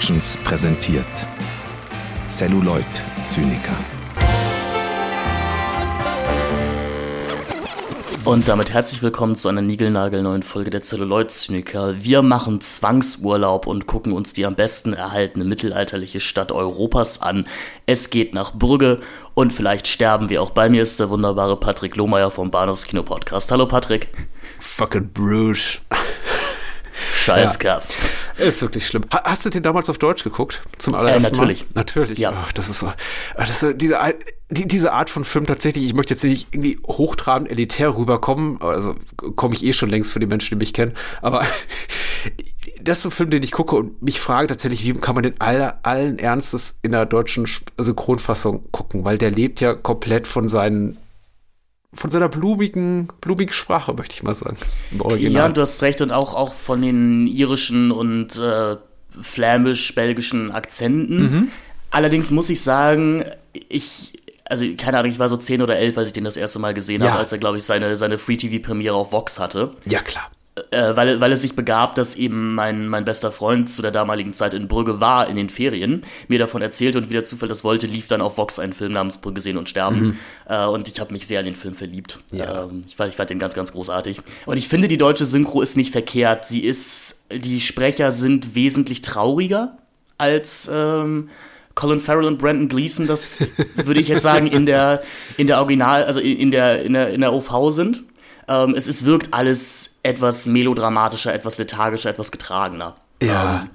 Productions präsentiert Celluloid Zyniker. Und damit herzlich willkommen zu einer niegelnagelneuen Folge der Celluloid-Zyniker. Wir machen Zwangsurlaub und gucken uns die am besten erhaltene mittelalterliche Stadt Europas an. Es geht nach Brügge und vielleicht sterben wir auch. Bei mir ist der wunderbare Patrick Lohmeier vom Bahnhofskino Podcast. Hallo Patrick. Fucking Bruce. Scheißkaff. Ja. Ist wirklich schlimm. Hast du den damals auf Deutsch geguckt? Zum allerersten äh, natürlich. Mal? Natürlich. Ja. Oh, das ist so. Das ist diese, die, diese Art von Film tatsächlich, ich möchte jetzt nicht irgendwie hochtrabend elitär rüberkommen, also komme ich eh schon längst für die Menschen, die mich kennen, aber das ist ein Film, den ich gucke und mich frage tatsächlich, wie kann man den aller, allen Ernstes in der deutschen Synchronfassung gucken, weil der lebt ja komplett von seinen von seiner blumigen, blumigen Sprache, möchte ich mal sagen. Im Original. Ja, du hast recht und auch, auch von den irischen und äh, flämisch-belgischen Akzenten. Mhm. Allerdings muss ich sagen, ich, also keine Ahnung, ich war so zehn oder elf, als ich den das erste Mal gesehen ja. habe, als er, glaube ich, seine, seine Free-TV-Premiere auf Vox hatte. Ja, klar äh, weil, weil es sich begab, dass eben mein, mein bester Freund zu der damaligen Zeit in Brügge war in den Ferien, mir davon erzählte und wie der Zufall das wollte, lief dann auf Vox ein Film namens Brügge sehen und sterben. Mhm. Äh, und ich habe mich sehr in den Film verliebt. Ja. Ähm, ich, fand, ich fand den ganz, ganz großartig. Und ich finde, die deutsche Synchro ist nicht verkehrt. Sie ist, die Sprecher sind wesentlich trauriger als ähm, Colin Farrell und Brandon Gleason, das würde ich jetzt sagen, in der, in der Original, also in der, in der, in der OV sind. Ähm, es, es wirkt alles etwas melodramatischer, etwas lethargischer, etwas getragener. Ja. Ähm,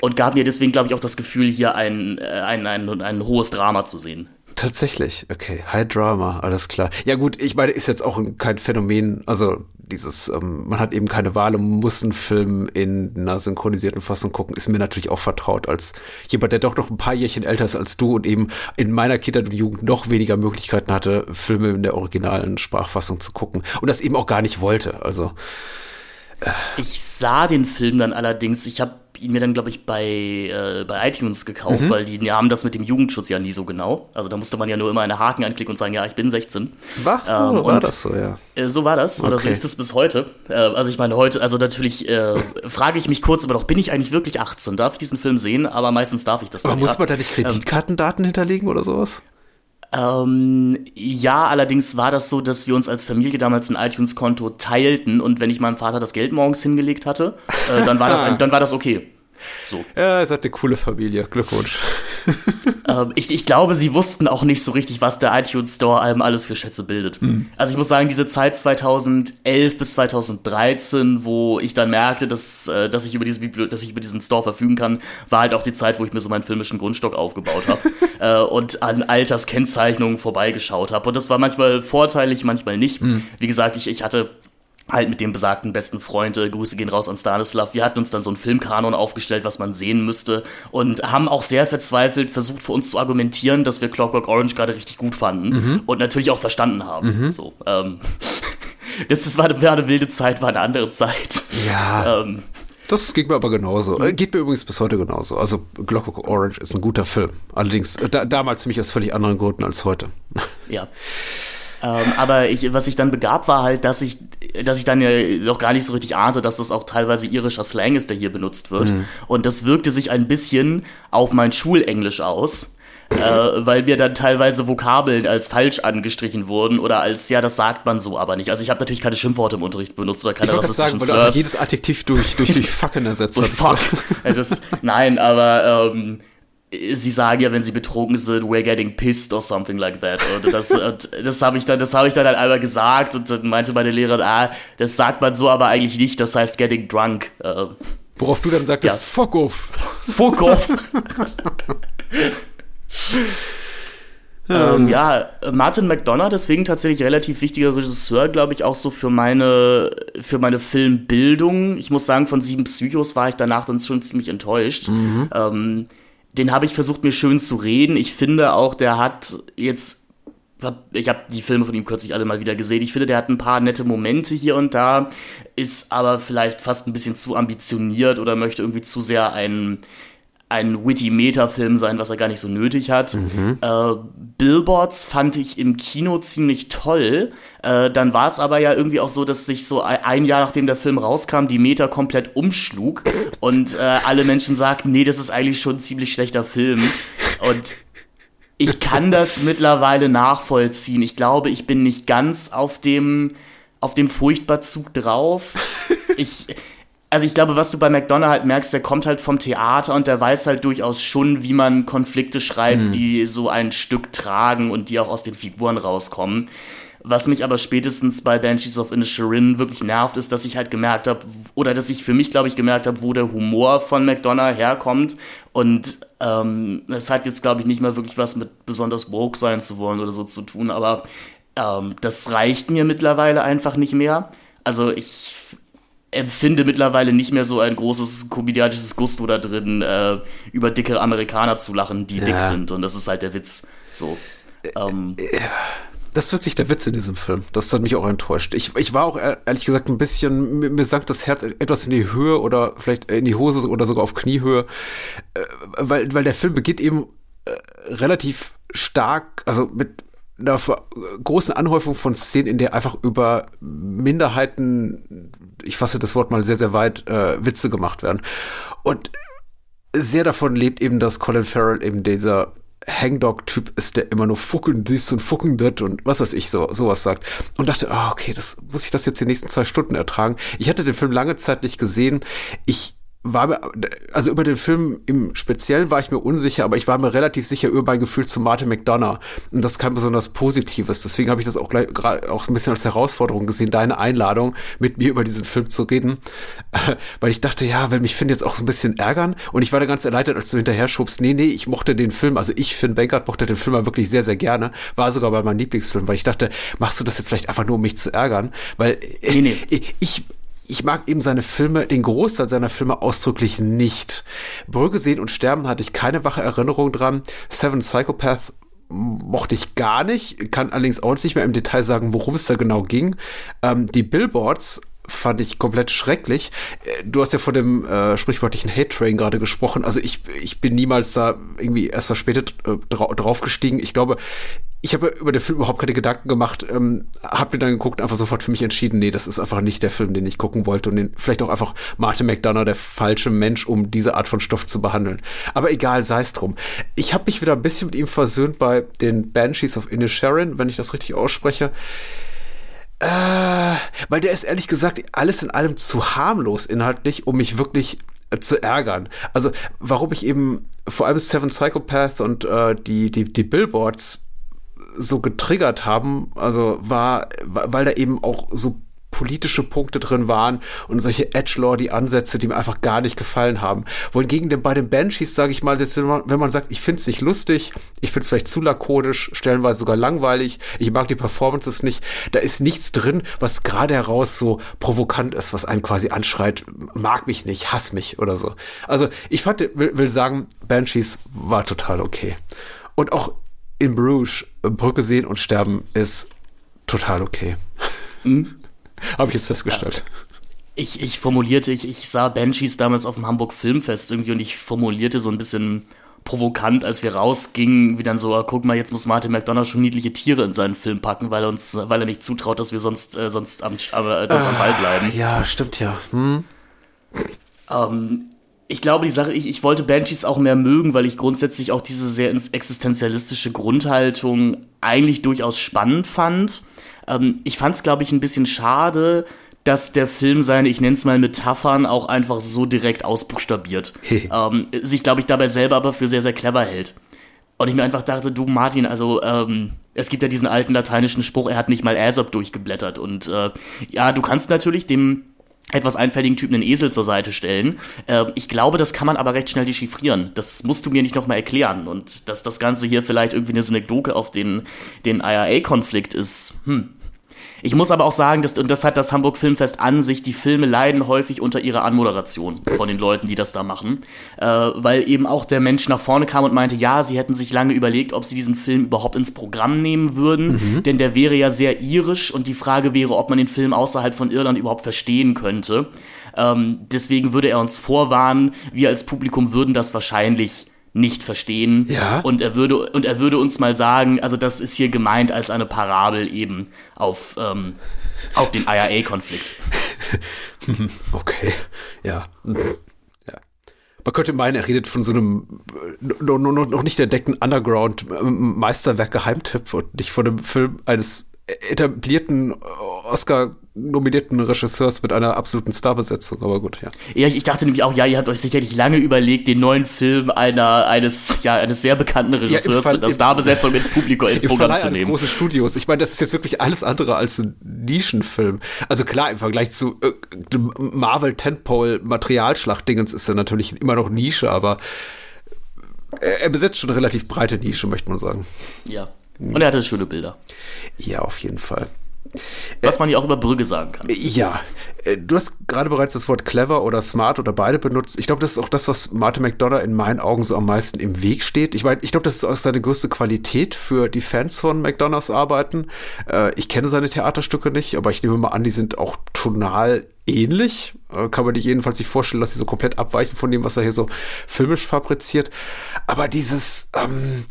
und gab mir deswegen, glaube ich, auch das Gefühl, hier ein, äh, ein, ein, ein hohes Drama zu sehen. Tatsächlich, okay. High Drama, alles klar. Ja gut, ich meine, ist jetzt auch kein Phänomen, also dieses, ähm, man hat eben keine Wahl und muss einen Film in einer synchronisierten Fassung gucken, ist mir natürlich auch vertraut als jemand, der doch noch ein paar Jährchen älter ist als du und eben in meiner Kindheit und Jugend noch weniger Möglichkeiten hatte, Filme in der originalen Sprachfassung zu gucken und das eben auch gar nicht wollte. Also. Ich sah den Film dann allerdings, ich habe ihn mir dann, glaube ich, bei, äh, bei iTunes gekauft, mhm. weil die, haben das mit dem Jugendschutz ja nie so genau. Also da musste man ja nur immer eine Haken anklicken und sagen, ja, ich bin 16. Ach so, ähm, war das so, ja. Äh, so war das, okay. oder so ist es bis heute. Äh, also ich meine, heute, also natürlich äh, frage ich mich kurz, aber doch bin ich eigentlich wirklich 18? Darf ich diesen Film sehen? Aber meistens darf ich das nicht. Aber muss man da nicht Kreditkartendaten ähm, hinterlegen oder sowas? Ähm, ja, allerdings war das so, dass wir uns als Familie damals ein iTunes-Konto teilten und wenn ich meinem Vater das Geld morgens hingelegt hatte, äh, dann, war das ein, dann war das okay. So. Ja, ihr seid eine coole Familie. Glückwunsch. ähm, ich, ich glaube, sie wussten auch nicht so richtig, was der iTunes Store einem alles für Schätze bildet. Hm. Also ich muss sagen, diese Zeit 2011 bis 2013, wo ich dann merkte, dass, äh, dass, ich über diese dass ich über diesen Store verfügen kann, war halt auch die Zeit, wo ich mir so meinen filmischen Grundstock aufgebaut habe äh, und an Alterskennzeichnungen vorbeigeschaut habe. Und das war manchmal vorteilig, manchmal nicht. Hm. Wie gesagt, ich, ich hatte halt mit dem besagten besten Freund, äh, Grüße gehen raus an Stanislav, wir hatten uns dann so einen Filmkanon aufgestellt, was man sehen müsste und haben auch sehr verzweifelt versucht für uns zu argumentieren, dass wir Clockwork Orange gerade richtig gut fanden mhm. und natürlich auch verstanden haben. Mhm. So, ähm, das, das war, eine, war, eine, wilde Zeit, war eine andere Zeit. Ja. Ähm, das ging mir aber genauso. Äh, geht mir übrigens bis heute genauso. Also Clockwork Orange ist ein guter Film. Allerdings äh, da, damals für mich aus völlig anderen Gründen als heute. Ja. Ähm, aber ich, was ich dann begab, war halt, dass ich, dass ich dann ja noch gar nicht so richtig ahnte, dass das auch teilweise irischer Slang ist, der hier benutzt wird. Mhm. Und das wirkte sich ein bisschen auf mein Schulenglisch aus. äh, weil mir dann teilweise Vokabeln als falsch angestrichen wurden oder als, ja, das sagt man so aber nicht. Also ich habe natürlich keine Schimpfworte im Unterricht benutzt oder keine rassistischen sagen, weil du jedes Adjektiv durch, durch, durch fucking ersetzt hast. Fuck. Also das, nein, aber ähm, sie sagen ja, wenn sie betrogen sind, we're getting pissed or something like that. Und das, das habe ich dann, das habe ich dann halt einmal gesagt und dann meinte meine Lehrerin, ah, das sagt man so aber eigentlich nicht, das heißt getting drunk. Äh, Worauf du dann sagtest, ja. fuck off. Fuck off. ähm, ja, Martin McDonough, deswegen tatsächlich relativ wichtiger Regisseur, glaube ich, auch so für meine, für meine Filmbildung. Ich muss sagen, von Sieben Psychos war ich danach dann schon ziemlich enttäuscht. Mhm. Ähm, den habe ich versucht, mir schön zu reden. Ich finde auch, der hat jetzt ich habe die Filme von ihm kürzlich alle mal wieder gesehen. Ich finde, der hat ein paar nette Momente hier und da, ist aber vielleicht fast ein bisschen zu ambitioniert oder möchte irgendwie zu sehr ein, ein witty Meta-Film sein, was er gar nicht so nötig hat. Mhm. Äh, Billboards fand ich im Kino ziemlich toll. Äh, dann war es aber ja irgendwie auch so, dass sich so ein Jahr nachdem der Film rauskam, die Meta komplett umschlug und äh, alle Menschen sagten, nee, das ist eigentlich schon ein ziemlich schlechter Film. Und ich kann das mittlerweile nachvollziehen. Ich glaube, ich bin nicht ganz auf dem auf dem Furchtbarzug drauf. Ich also ich glaube, was du bei McDonough halt merkst, der kommt halt vom Theater und der weiß halt durchaus schon, wie man Konflikte schreibt, mhm. die so ein Stück tragen und die auch aus den Figuren rauskommen. Was mich aber spätestens bei Banshees of Inisherin wirklich nervt, ist, dass ich halt gemerkt habe, oder dass ich für mich, glaube ich, gemerkt habe, wo der Humor von McDonough herkommt. Und ähm, es hat jetzt, glaube ich, nicht mal wirklich was mit besonders woke sein zu wollen oder so zu tun, aber ähm, das reicht mir mittlerweile einfach nicht mehr. Also ich empfinde mittlerweile nicht mehr so ein großes komödiantisches Gusto da drin, äh, über dicke Amerikaner zu lachen, die ja. dick sind. Und das ist halt der Witz. So. Ähm, das ist wirklich der Witz in diesem Film. Das hat mich auch enttäuscht. Ich, ich war auch ehrlich gesagt ein bisschen, mir, mir sank das Herz etwas in die Höhe oder vielleicht in die Hose oder sogar auf Kniehöhe, äh, weil, weil der Film beginnt eben äh, relativ stark, also mit einer großen Anhäufung von Szenen, in der einfach über Minderheiten, ich fasse das Wort mal sehr, sehr weit, äh, Witze gemacht werden. Und sehr davon lebt eben, dass Colin Farrell eben dieser Hangdog-Typ ist, der immer nur fucken dies und fucken das und was weiß ich, so, sowas sagt. Und dachte, oh, okay, das muss ich das jetzt die nächsten zwei Stunden ertragen. Ich hatte den Film lange Zeit nicht gesehen. Ich war mir, also über den Film im Speziellen war ich mir unsicher, aber ich war mir relativ sicher über mein Gefühl zu Martin McDonough. Und das ist kein besonders Positives. Deswegen habe ich das auch gleich gerade auch ein bisschen als Herausforderung gesehen, deine Einladung, mit mir über diesen Film zu reden. Weil ich dachte, ja, weil mich Finn jetzt auch so ein bisschen ärgern. Und ich war da ganz erleichtert, als du hinterher schubst, nee, nee, ich mochte den Film, also ich, Finn Bankert, mochte den Film wirklich sehr, sehr gerne. War sogar bei meinem Lieblingsfilm, weil ich dachte, machst du das jetzt vielleicht einfach nur, um mich zu ärgern? Weil nee, nee. ich ich mag eben seine Filme, den Großteil seiner Filme ausdrücklich nicht. Brügge sehen und sterben hatte ich keine wache Erinnerung dran. Seven Psychopath mochte ich gar nicht, kann allerdings auch nicht mehr im Detail sagen, worum es da genau ging. Ähm, die Billboards fand ich komplett schrecklich. Äh, du hast ja vor dem äh, sprichwörtlichen Hate Train gerade gesprochen. Also ich, ich bin niemals da irgendwie erst verspätet äh, dra draufgestiegen. Ich glaube, ich habe über den Film überhaupt keine Gedanken gemacht, ähm, habe mir dann geguckt, einfach sofort für mich entschieden, nee, das ist einfach nicht der Film, den ich gucken wollte und den, vielleicht auch einfach Martin McDonough der falsche Mensch, um diese Art von Stoff zu behandeln. Aber egal, sei es drum. Ich habe mich wieder ein bisschen mit ihm versöhnt bei den Banshees of Inisherin, wenn ich das richtig ausspreche. Äh, weil der ist ehrlich gesagt alles in allem zu harmlos inhaltlich, um mich wirklich äh, zu ärgern. Also warum ich eben vor allem Seven Psychopath und äh, die, die, die Billboards so getriggert haben, also war, weil da eben auch so politische Punkte drin waren und solche Edgelord-Ansätze, die mir einfach gar nicht gefallen haben. Wohingegen denn bei den Banshees, sage ich mal, jetzt, wenn man, wenn man sagt, ich finde es nicht lustig, ich finde es vielleicht zu lakonisch, stellenweise sogar langweilig, ich mag die Performances nicht, da ist nichts drin, was gerade heraus so provokant ist, was einen quasi anschreit, mag mich nicht, hass mich oder so. Also ich fand, will, will sagen, Banshees war total okay. Und auch in Bruges Brücke sehen und sterben ist total okay. Mhm. Habe ich jetzt festgestellt. Ich, ich formulierte, ich, ich sah Banshees damals auf dem Hamburg Filmfest irgendwie und ich formulierte so ein bisschen provokant, als wir rausgingen, wie dann so, ah, guck mal, jetzt muss Martin McDonough schon niedliche Tiere in seinen Film packen, weil er uns, weil er nicht zutraut, dass wir sonst, äh, sonst, am, äh, sonst am Ball bleiben. Ja, stimmt ja. Hm. Ähm, ich glaube, die Sache, ich, ich wollte Banshees auch mehr mögen, weil ich grundsätzlich auch diese sehr existenzialistische Grundhaltung eigentlich durchaus spannend fand. Ähm, ich fand es, glaube ich, ein bisschen schade, dass der Film seine, ich nenne es mal Metaphern, auch einfach so direkt ausbuchstabiert. ähm, sich, glaube ich, dabei selber aber für sehr, sehr clever hält. Und ich mir einfach dachte, du Martin, also ähm, es gibt ja diesen alten lateinischen Spruch, er hat nicht mal Aesop durchgeblättert. Und äh, ja, du kannst natürlich dem etwas einfälligen Typen einen Esel zur Seite stellen. Äh, ich glaube, das kann man aber recht schnell dechiffrieren. Das musst du mir nicht nochmal erklären. Und dass das Ganze hier vielleicht irgendwie eine Synekdoke auf den, den IRA-Konflikt ist, hm, ich muss aber auch sagen, dass, und das hat das Hamburg Filmfest an sich, die Filme leiden häufig unter ihrer Anmoderation von den Leuten, die das da machen. Äh, weil eben auch der Mensch nach vorne kam und meinte, ja, sie hätten sich lange überlegt, ob sie diesen Film überhaupt ins Programm nehmen würden, mhm. denn der wäre ja sehr irisch und die Frage wäre, ob man den Film außerhalb von Irland überhaupt verstehen könnte. Ähm, deswegen würde er uns vorwarnen, wir als Publikum würden das wahrscheinlich nicht verstehen. Ja. Und er würde, und er würde uns mal sagen, also das ist hier gemeint als eine Parabel eben auf, ähm, auf den IRA-Konflikt. Okay, ja. ja. Man könnte meinen, er redet von so einem äh, noch, noch, noch nicht entdeckten Underground-Meisterwerk Geheimtipp und nicht von einem Film eines etablierten Oscar-nominierten Regisseurs mit einer absoluten Starbesetzung, aber gut, ja. Ja, ich, ich dachte nämlich auch, ja, ihr habt euch sicherlich lange überlegt, den neuen Film einer, eines, ja, eines sehr bekannten Regisseurs Fall- mit einer Starbesetzung ins Publikum, ins Programm Verleih zu nehmen. großen Studios. Ich meine, das ist jetzt wirklich alles andere als ein Nischenfilm. Also klar, im Vergleich zu äh, Marvel Tentpole Materialschlachtdingens ist er natürlich immer noch Nische, aber er, er besetzt schon eine relativ breite Nische, möchte man sagen. Ja. Und er hatte schöne Bilder. Ja, auf jeden Fall. Was man ja auch über Brügge sagen kann. Ja, äh, du hast gerade bereits das Wort clever oder smart oder beide benutzt. Ich glaube, das ist auch das, was Martin McDonough in meinen Augen so am meisten im Weg steht. Ich meine, ich glaube, das ist auch seine größte Qualität für die Fans von McDonoughs Arbeiten. Äh, ich kenne seine Theaterstücke nicht, aber ich nehme mal an, die sind auch tonal ähnlich. Äh, kann man sich jedenfalls nicht vorstellen, dass sie so komplett abweichen von dem, was er hier so filmisch fabriziert. Aber dieses, ähm,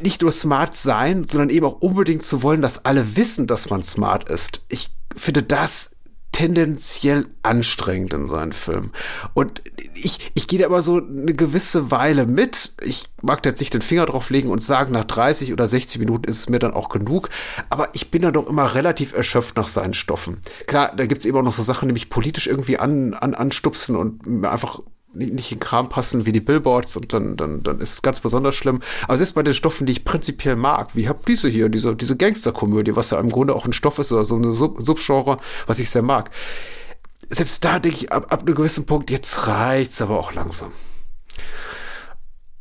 nicht nur smart sein, sondern eben auch unbedingt zu wollen, dass alle wissen, dass man smart ist. Ich finde das tendenziell anstrengend in seinen Filmen. Und ich, ich gehe da aber so eine gewisse Weile mit. Ich mag da jetzt nicht den Finger drauf legen und sagen, nach 30 oder 60 Minuten ist es mir dann auch genug. Aber ich bin dann doch immer relativ erschöpft nach seinen Stoffen. Klar, da gibt's eben auch noch so Sachen, die mich politisch irgendwie an, an, anstupsen und einfach nicht nicht in Kram passen wie die Billboards und dann, dann, dann ist es ganz besonders schlimm. Aber selbst bei den Stoffen, die ich prinzipiell mag, wie hab diese hier, diese, diese Gangsterkomödie, was ja im Grunde auch ein Stoff ist oder so eine Sub Subgenre, was ich sehr mag. Selbst da denke ich ab, ab einem gewissen Punkt, jetzt reicht's aber auch langsam.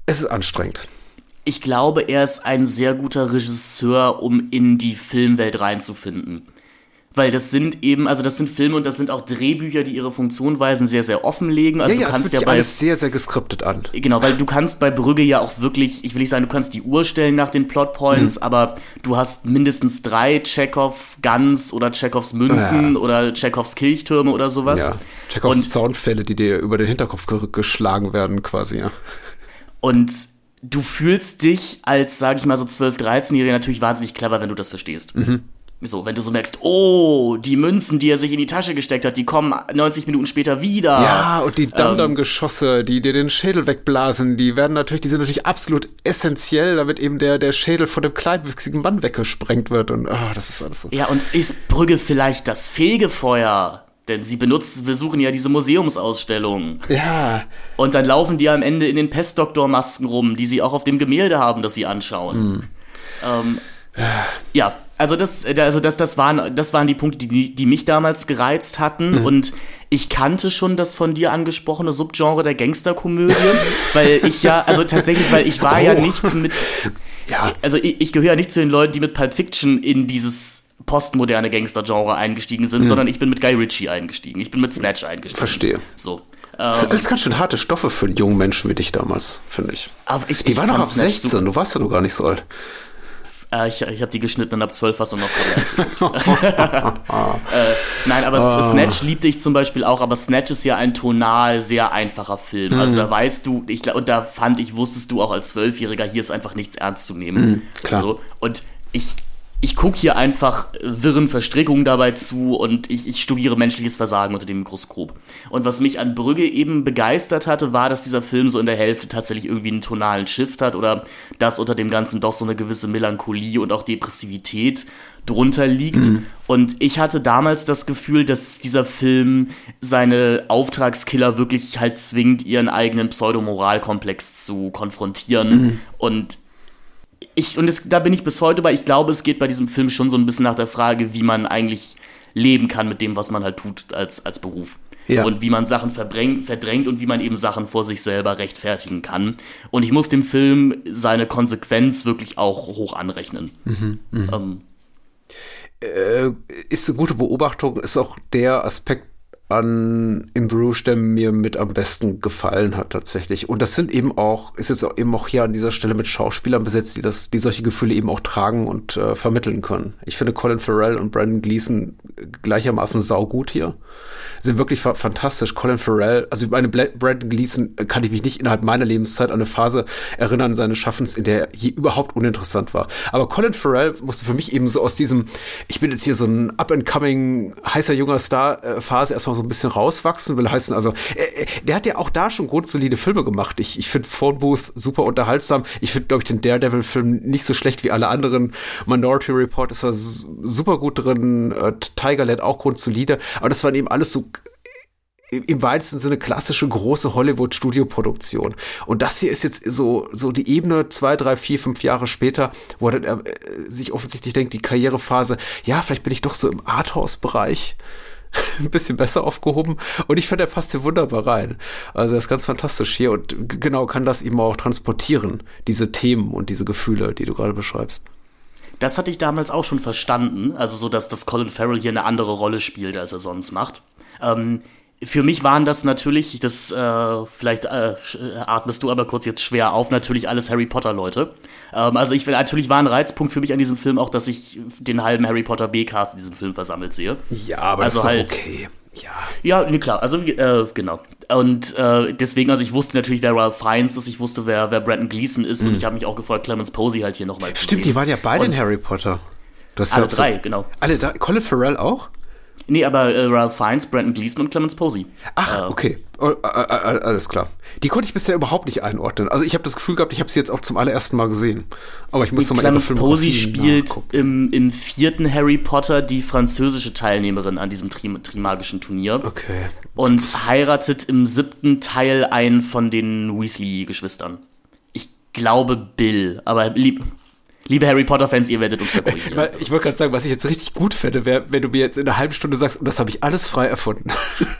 Es ist anstrengend. Ich glaube, er ist ein sehr guter Regisseur, um in die Filmwelt reinzufinden. Weil das sind eben, also das sind Filme und das sind auch Drehbücher, die ihre Funktionsweisen sehr, sehr offenlegen. Also ja, ja, du kannst ja bei alles sehr, sehr geskriptet an. Genau, weil du kannst bei Brügge ja auch wirklich, ich will nicht sagen, du kannst die Uhr stellen nach den Plotpoints, Mhm. aber du hast mindestens drei Chekhov Guns oder Chekhovs Münzen Ja. oder Chekhovs Kirchtürme oder sowas. Ja, Chekhovs Und, Soundfälle, die dir über den Hinterkopf ge geschlagen werden, quasi, ja. und du fühlst dich als, sag ich mal, so 12-, 13-Jähriger natürlich wahnsinnig clever, wenn du das verstehst. Mhm. So, wenn du so merkst, oh, die Münzen, die er sich in die Tasche gesteckt hat, die kommen 90 Minuten später wieder. Ja, und die Ähm. Dam-Dam-Geschosse, die dir den Schädel wegblasen, die werden natürlich, die sind natürlich absolut essentiell, damit eben der, der Schädel von dem kleinwüchsigen Mann weggesprengt wird. Und ah, das ist alles so. Ja, und ist Brügge vielleicht das Fegefeuer? Denn sie benutzen, besuchen ja diese Museumsausstellung. Ja, Und dann laufen die am Ende in den Pestdoktor-Masken rum, die sie auch auf dem Gemälde haben, das sie anschauen. Ähm, ja, also das, also das, das waren, das waren die Punkte, die, die mich damals gereizt hatten. Und ich kannte schon das von dir angesprochene Subgenre der Gangsterkomödie, weil ich ja, also tatsächlich, weil ich war ja Oh. nicht mit, ja. also ich, ich gehöre ja nicht zu den Leuten, die mit Pulp Fiction in dieses postmoderne Gangster-Genre eingestiegen sind, sondern ich bin mit Guy Ritchie eingestiegen. Ich bin mit Snatch eingestiegen. Verstehe. So. Das sind Ähm, alles ganz schön harte Stoffe für einen jungen Menschen wie dich damals, finde ich. aber ich, Die ich waren noch ab fand Snatch 16, super. du warst ja noch gar nicht so alt. Äh, ich ich habe die geschnitten und ab 12 Fassung noch verlernt. äh, nein, aber Ah. Snatch liebte ich zum Beispiel auch, aber Snatch ist ja ein tonal sehr einfacher Film. Also Mhm. da weißt du, ich, und da fand ich, wusstest du auch als Zwölfjähriger, hier ist einfach nichts ernst zu nehmen. Mhm, klar. So, und ich, ich gucke hier einfach wirren Verstrickungen dabei zu und ich, ich studiere menschliches Versagen unter dem Mikroskop. Und was mich an Brügge eben begeistert hatte, war, dass dieser Film so in der Hälfte tatsächlich irgendwie einen tonalen Shift hat oder dass unter dem Ganzen doch so eine gewisse Melancholie und auch Depressivität drunter liegt. Und ich hatte damals das Gefühl, dass dieser Film seine Auftragskiller wirklich halt zwingt, ihren eigenen Pseudomoralkomplex zu konfrontieren und ich, und es, da bin ich bis heute bei, ich glaube, es geht bei diesem Film schon so ein bisschen nach der Frage, wie man eigentlich leben kann mit dem, was man halt tut als, als Beruf. Ja. Und wie man Sachen verdrängt, und wie man eben Sachen vor sich selber rechtfertigen kann. Und ich muss dem Film seine Konsequenz wirklich auch hoch anrechnen. Ähm, Äh, ist eine gute Beobachtung, ist auch der Aspekt, an In Bruges, der mir mit am besten gefallen hat tatsächlich. Und das sind eben auch, ist jetzt eben auch hier an dieser Stelle mit Schauspielern besetzt, die das, die solche Gefühle eben auch tragen und äh, vermitteln können. Ich finde Colin Farrell und Brandon Gleason gleichermaßen saugut hier. Sind wirklich fa fantastisch. Colin Farrell, also meine Brandon Gleason äh, kann ich mich nicht innerhalb meiner Lebenszeit an eine Phase erinnern seines Schaffens, in der er überhaupt uninteressant war. Aber Colin Farrell musste für mich eben so aus diesem, ich bin jetzt hier so ein up-and-coming, heißer junger Star äh, erstmal so ein bisschen rauswachsen, will heißen, also äh, der hat ja auch da schon grundsolide Filme gemacht. Ich, ich finde Phone Booth super unterhaltsam. Ich finde, glaube ich, den Daredevil-Film nicht so schlecht wie alle anderen. Minority Report ist da super gut drin. Tigerland auch grundsolide. Aber das waren eben alles so im weitesten Sinne klassische große Hollywood-Studioproduktion. Und das hier ist jetzt so, so die Ebene zwei, drei, vier, fünf Jahre später, wo er äh, sich offensichtlich denkt, die Karrierephase, ja, vielleicht bin ich doch so im Arthouse-Bereich ein bisschen besser aufgehoben. Und ich finde, er passt hier wunderbar rein. Also er ist ganz fantastisch hier und genau kann das eben auch transportieren, diese Themen und diese Gefühle, die du gerade beschreibst. Das hatte ich damals auch schon verstanden, also so, dass das Colin Farrell hier eine andere Rolle spielt, als er sonst macht. Ähm, für mich waren das natürlich, das äh, vielleicht äh, atmest du aber kurz jetzt schwer auf, natürlich alles Harry Potter Leute. Ähm, also ich natürlich war ein Reizpunkt für mich an diesem Film auch, dass ich den halben Harry Potter B-Cast in diesem Film versammelt sehe. Ja, aber also das ist halt, okay. Ja, ja nee, klar, also äh, genau. Und äh, deswegen, also ich wusste natürlich, wer Ralph Fiennes ist, ich wusste, wer, wer Brandon Gleason ist mhm. und ich habe mich auch gefreut, Clemens Posey halt hier nochmal zu Stimmt, sehen. die waren ja beide und in Harry Potter. alle drei, genau. Alle drei, Colin Farrell auch? Nee, aber äh, Ralph Fiennes, Brandon Gleason und Clemens Posey. Ach, äh, okay. Oh, alles klar. Die konnte ich bisher überhaupt nicht einordnen. Also ich habe das Gefühl gehabt, ich habe sie jetzt auch zum allerersten Mal gesehen. Aber ich muss nochmal Clemens Posey spielt im, im vierten Harry Potter die französische Teilnehmerin an diesem Trim Trimagischen Turnier. Okay. Und heiratet im siebten Teil einen von den Weasley-Geschwistern. Ich glaube Bill, aber lieb, Liebe Harry Potter-Fans, ihr werdet uns da korrigieren. Ich wollte gerade sagen, was ich jetzt richtig gut fände, wäre, wenn du mir jetzt in einer halben Stunde sagst, und das habe ich alles frei erfunden.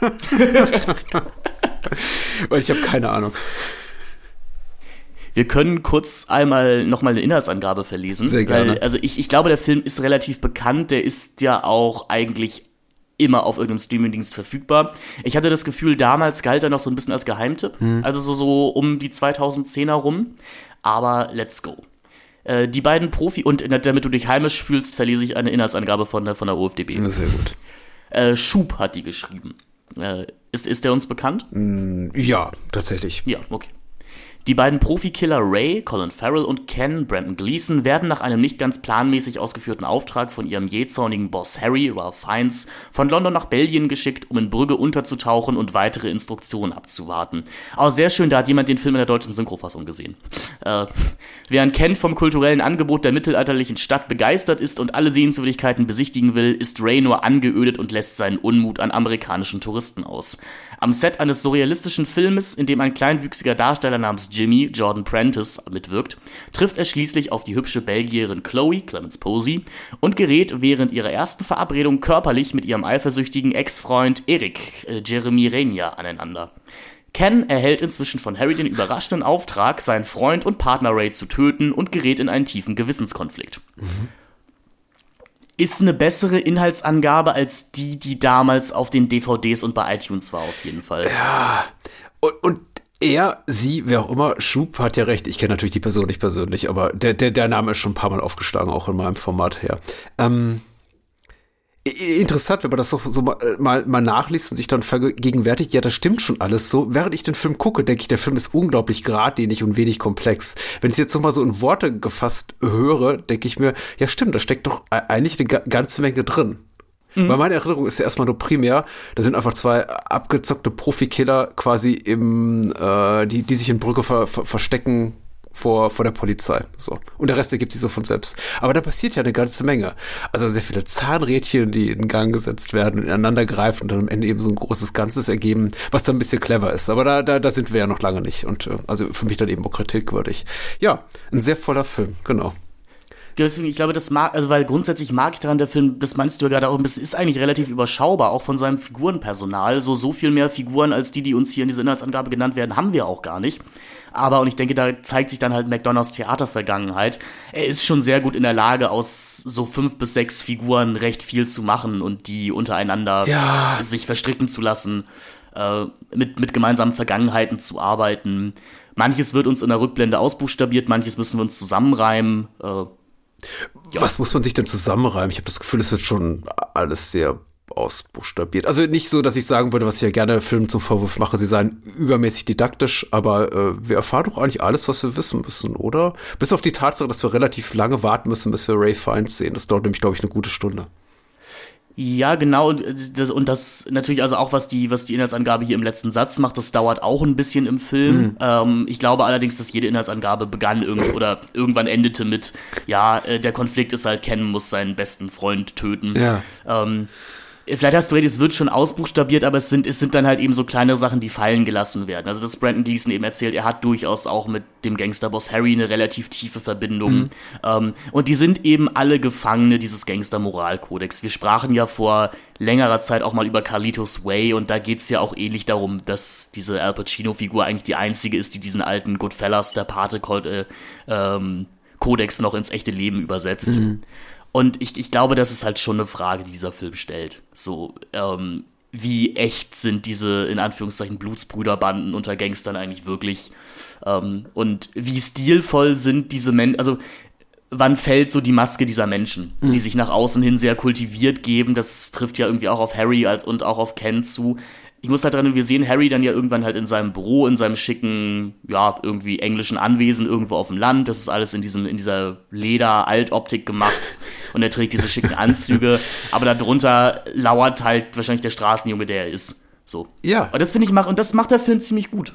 Weil ich habe keine Ahnung. Wir können kurz einmal nochmal eine Inhaltsangabe verlesen. Sehr gerne. Weil, also ich, ich glaube, der Film ist relativ bekannt. Der ist ja auch eigentlich immer auf irgendeinem Streamingdienst verfügbar. Ich hatte das Gefühl, damals galt er noch so ein bisschen als Geheimtipp. Hm. Also so, so um die 2010er rum. Aber let's go. Äh, die beiden Profi- und damit du dich heimisch fühlst, verlese ich eine Inhaltsangabe von der, von der OFDB. Sehr gut. Äh, Schub hat die geschrieben. Äh, ist, ist der uns bekannt? Mm, ja, tatsächlich. Ja, okay. Die beiden Profikiller Ray, Colin Farrell und Ken, Brandon Gleason, werden nach einem nicht ganz planmäßig ausgeführten Auftrag von ihrem jähzornigen Boss Harry, Ralph Fiennes, von London nach Belgien geschickt, um in Brügge unterzutauchen und weitere Instruktionen abzuwarten. Auch sehr schön, da hat jemand den Film in der deutschen Synchrofassung gesehen. Äh, während Ken vom kulturellen Angebot der mittelalterlichen Stadt begeistert ist und alle Sehenswürdigkeiten besichtigen will, ist Ray nur angeödet und lässt seinen Unmut an amerikanischen Touristen aus. Am Set eines surrealistischen Filmes, in dem ein kleinwüchsiger Darsteller namens Jimmy, Jordan Prentice, mitwirkt, trifft er schließlich auf die hübsche Belgierin Chloe, Clemens Posey, und gerät während ihrer ersten Verabredung körperlich mit ihrem eifersüchtigen Ex-Freund Eric, äh, Jeremy Renia, aneinander. Ken erhält inzwischen von Harry den überraschenden Auftrag, seinen Freund und Partner Ray zu töten und gerät in einen tiefen Gewissenskonflikt. Mhm ist eine bessere Inhaltsangabe als die, die damals auf den DVDs und bei iTunes war, auf jeden Fall. Ja. Und, und er, sie, wer auch immer, Schub hat ja recht. Ich kenne natürlich die Person nicht persönlich, aber der, der, der Name ist schon ein paar Mal aufgeschlagen, auch in meinem Format her. Ähm, interessant, wenn man das so, so äh, mal, mal nachliest und sich dann vergegenwärtigt, ja, das stimmt schon alles so. Während ich den Film gucke, denke ich, der Film ist unglaublich geradlinig und wenig komplex. Wenn ich jetzt so mal so in Worte gefasst höre, denke ich mir, ja, stimmt, da steckt doch e-, eigentlich eine ganze Menge drin. Mhm. Weil meine Erinnerung ist ja erstmal nur primär, da sind einfach zwei abgezockte Profikiller quasi im, äh, die, die sich in Brücke ver, ver, verstecken vor, vor der Polizei. So. Und der Rest ergibt sich so von selbst. Aber da passiert ja eine ganze Menge. Also sehr viele Zahnrädchen, die in Gang gesetzt werden, ineinander greifen und dann am Ende eben so ein großes Ganzes ergeben, was dann ein bisschen clever ist. Aber da, da, da sind wir ja noch lange nicht. Und äh, also für mich dann eben auch kritikwürdig. Ja, ein sehr voller Film, genau. Deswegen, ich glaube, das mag, also weil grundsätzlich mag ich daran der Film, das meinst du ja gerade auch, es ist eigentlich relativ überschaubar, auch von seinem Figurenpersonal. So, so viel mehr Figuren als die, die uns hier in dieser Inhaltsangabe genannt werden, haben wir auch gar nicht. Aber, und ich denke, da zeigt sich dann halt McDonalds Theatervergangenheit. Er ist schon sehr gut in der Lage, aus so fünf bis sechs Figuren recht viel zu machen und die untereinander Ja. sich verstricken zu lassen, äh, mit, mit gemeinsamen Vergangenheiten zu arbeiten. Manches wird uns in der Rückblende ausbuchstabiert, manches müssen wir uns zusammenreimen. Äh, Was muss man sich denn zusammenreimen? Ich habe das Gefühl, es wird schon alles sehr ausbuchstabiert. Also nicht so, dass ich sagen würde, was ich ja gerne Filmen zum Vorwurf mache, sie seien übermäßig didaktisch, aber äh, wir erfahren doch eigentlich alles, was wir wissen müssen, oder? Bis auf die Tatsache, dass wir relativ lange warten müssen, bis wir Ray Fiennes sehen. Das dauert nämlich, glaube ich, eine gute Stunde. Ja, genau. Und das, und das natürlich also auch, was die, was die Inhaltsangabe hier im letzten Satz macht, das dauert auch ein bisschen im Film. Ähm, ich glaube allerdings, dass jede Inhaltsangabe begann irgend oder irgendwann endete mit, ja, äh, der Konflikt ist halt, Ken muss seinen besten Freund töten. Ja. Ähm, Vielleicht hast du recht, es wird schon ausbuchstabiert, aber es sind, es sind dann halt eben so kleine Sachen, die fallen gelassen werden. Also, dass Brandon Gleason eben erzählt, er hat durchaus auch mit dem Gangsterboss Harry eine relativ tiefe Verbindung. Ähm, und die sind eben alle Gefangene dieses Gangster-Moralkodex. Wir sprachen ja vor längerer Zeit auch mal über Carlitos Way und da geht's ja auch ähnlich darum, dass diese Al Pacino-Figur eigentlich die einzige ist, die diesen alten Goodfellas, der Pate, äh, ähm, Kodex noch ins echte Leben übersetzt. Und ich, ich glaube, das ist halt schon eine Frage, die dieser Film stellt. So, ähm, wie echt sind diese, in Anführungszeichen, Blutsbrüderbanden unter Gangstern eigentlich wirklich? Ähm, und wie stilvoll sind diese Menschen, also wann fällt so die Maske dieser Menschen, die sich nach außen hin sehr kultiviert geben? Das trifft ja irgendwie auch auf Harry als, und auch auf Ken zu. Ich muss halt dran, wir sehen Harry dann ja irgendwann halt in seinem Büro, in seinem schicken, ja, irgendwie englischen Anwesen irgendwo auf dem Land. Das ist alles in diesem, in dieser Leder-Altoptik gemacht. Und er trägt diese schicken Anzüge. Aber darunter lauert halt wahrscheinlich der Straßenjunge, der er ist. So. Ja. Und das finde ich, und das macht der Film ziemlich gut.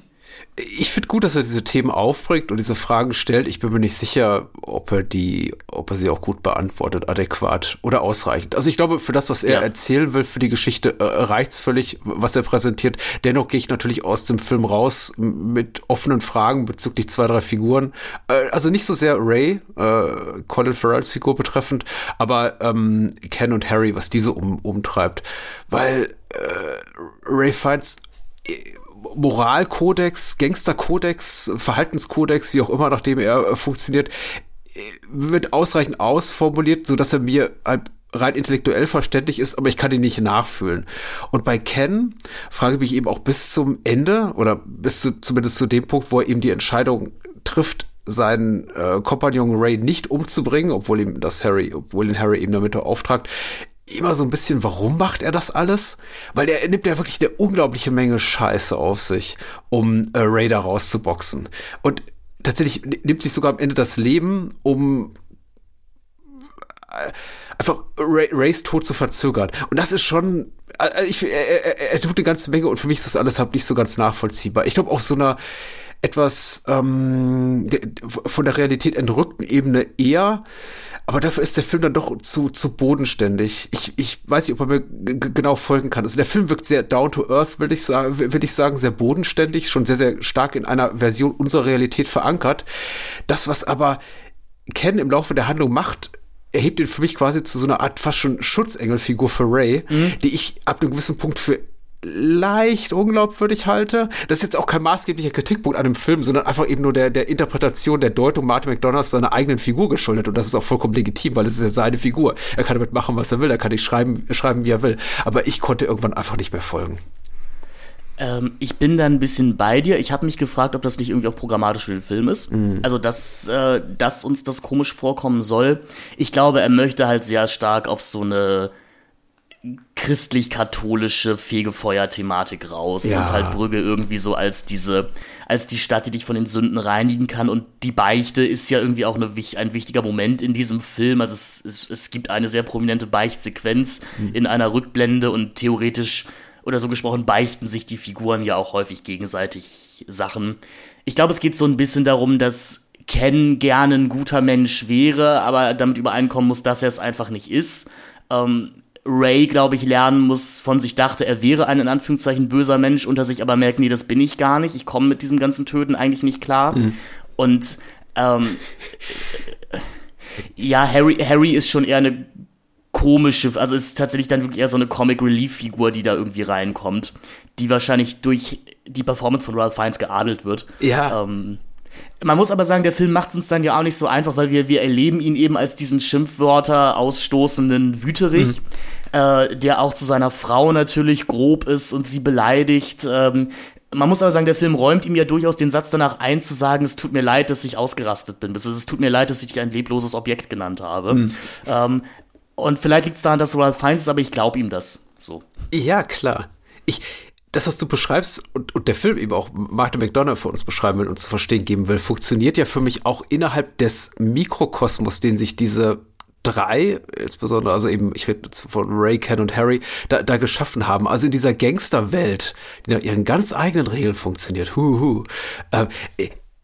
Ich finde gut, dass er diese Themen aufbringt und diese Fragen stellt. Ich bin mir nicht sicher, ob er die, ob er sie auch gut beantwortet, adäquat oder ausreichend. Also ich glaube, für das, was er Ja. erzählen will, für die Geschichte, äh, reicht's völlig, was er präsentiert. Dennoch gehe ich natürlich aus dem Film raus mit offenen Fragen bezüglich zwei, drei Figuren. Äh, also nicht so sehr Ray, äh, Colin Farrells Figur betreffend, aber ähm, Ken und Harry, was diese um, umtreibt. Weil äh, Ray Fiennes Moralkodex, Gangsterkodex, Verhaltenskodex, wie auch immer, nachdem er äh, funktioniert, äh, wird ausreichend ausformuliert, so dass er mir halt rein intellektuell verständlich ist, aber ich kann ihn nicht nachfühlen. Und bei Ken frage ich mich eben auch bis zum Ende oder bis zu, zumindest zu dem Punkt, wo er eben die Entscheidung trifft, seinen äh, Kompagnon Ray nicht umzubringen, obwohl ihm das Harry, obwohl ihn Harry eben damit beauftragt, immer so ein bisschen, warum macht er das alles? Weil er nimmt ja wirklich eine unglaubliche Menge Scheiße auf sich, um äh, Ray da rauszuboxen. Und tatsächlich nimmt sich sogar am Ende das Leben, um äh, einfach Ray, Rays Tod zu verzögern. Und das ist schon, äh, ich, er, er, er tut eine ganze Menge und für mich ist das alles halt nicht so ganz nachvollziehbar. Ich glaube, auf so einer etwas ähm, von der Realität entrückten Ebene eher, aber dafür ist der Film dann doch zu, zu bodenständig. Ich, ich weiß nicht, ob man mir genau folgen kann. Also der Film wirkt sehr down to earth, will ich sagen, will ich sagen, sehr bodenständig, schon sehr, sehr stark in einer Version unserer Realität verankert. Das, was aber Ken im Laufe der Handlung macht, erhebt ihn für mich quasi zu so einer Art fast schon Schutzengelfigur für Ray, die ich ab einem gewissen Punkt für leicht unglaubwürdig halte. Das ist jetzt auch kein maßgeblicher Kritikpunkt an dem Film, sondern einfach eben nur der, der Interpretation, der Deutung Martin McDonalds seiner eigenen Figur geschuldet. Und das ist auch vollkommen legitim, weil es ist ja seine Figur. Er kann damit machen, was er will. Er kann nicht schreiben, schreiben, wie er will. Aber ich konnte irgendwann einfach nicht mehr folgen. Ähm, ich bin da ein bisschen bei dir. Ich habe mich gefragt, ob das nicht irgendwie auch programmatisch für den Film ist. Also, dass, äh, dass uns das komisch vorkommen soll. Ich glaube, er möchte halt sehr stark auf so eine christlich-katholische Fegefeuer-Thematik raus Ja. und halt Brügge irgendwie so als diese, als die Stadt, die dich von den Sünden reinigen kann. Und die Beichte ist ja irgendwie auch eine, ein wichtiger Moment in diesem Film. Also es, es, es gibt eine sehr prominente Beichtsequenz in einer Rückblende und theoretisch oder so gesprochen beichten sich die Figuren ja auch häufig gegenseitig Sachen. Ich glaube, es geht so ein bisschen darum, dass Ken gerne ein guter Mensch wäre, aber damit übereinkommen muss, dass er es einfach nicht ist. Ähm, Ray, glaube ich, lernen muss, von sich dachte, er wäre ein in Anführungszeichen böser Mensch, unter sich aber merkt, nee, das bin ich gar nicht. Ich komme mit diesem ganzen Töten eigentlich nicht klar. Und ähm, Ja, Harry, Harry ist schon eher eine komische, also ist tatsächlich dann wirklich eher so eine Comic-Relief-Figur, die da irgendwie reinkommt, die wahrscheinlich durch die Performance von Ralph Fiennes geadelt wird. Ja. Ähm, man muss aber sagen, der Film macht es uns dann ja auch nicht so einfach, weil wir, wir erleben ihn eben als diesen Schimpfwörter ausstoßenden Wüterich, mhm. äh, der auch zu seiner Frau natürlich grob ist und sie beleidigt. Ähm, man muss aber sagen, der Film räumt ihm ja durchaus den Satz danach ein, zu sagen, es tut mir leid, dass ich ausgerastet bin. Es tut mir leid, dass ich dich ein lebloses Objekt genannt habe. Mhm. Ähm, und vielleicht liegt es daran, dass Ralph Fiennes ist, aber ich glaube ihm das so. Ja, klar. Ich, das, was du beschreibst und, und der Film eben auch Martin McDonough für uns beschreiben will und zu verstehen geben will, funktioniert ja für mich auch innerhalb des Mikrokosmos, den sich diese drei, insbesondere also eben, ich rede von Ray, Ken und Harry, da, da geschaffen haben. Also in dieser Gangsterwelt, die nach ihren ganz eigenen Regeln funktioniert. Huhu. Ähm,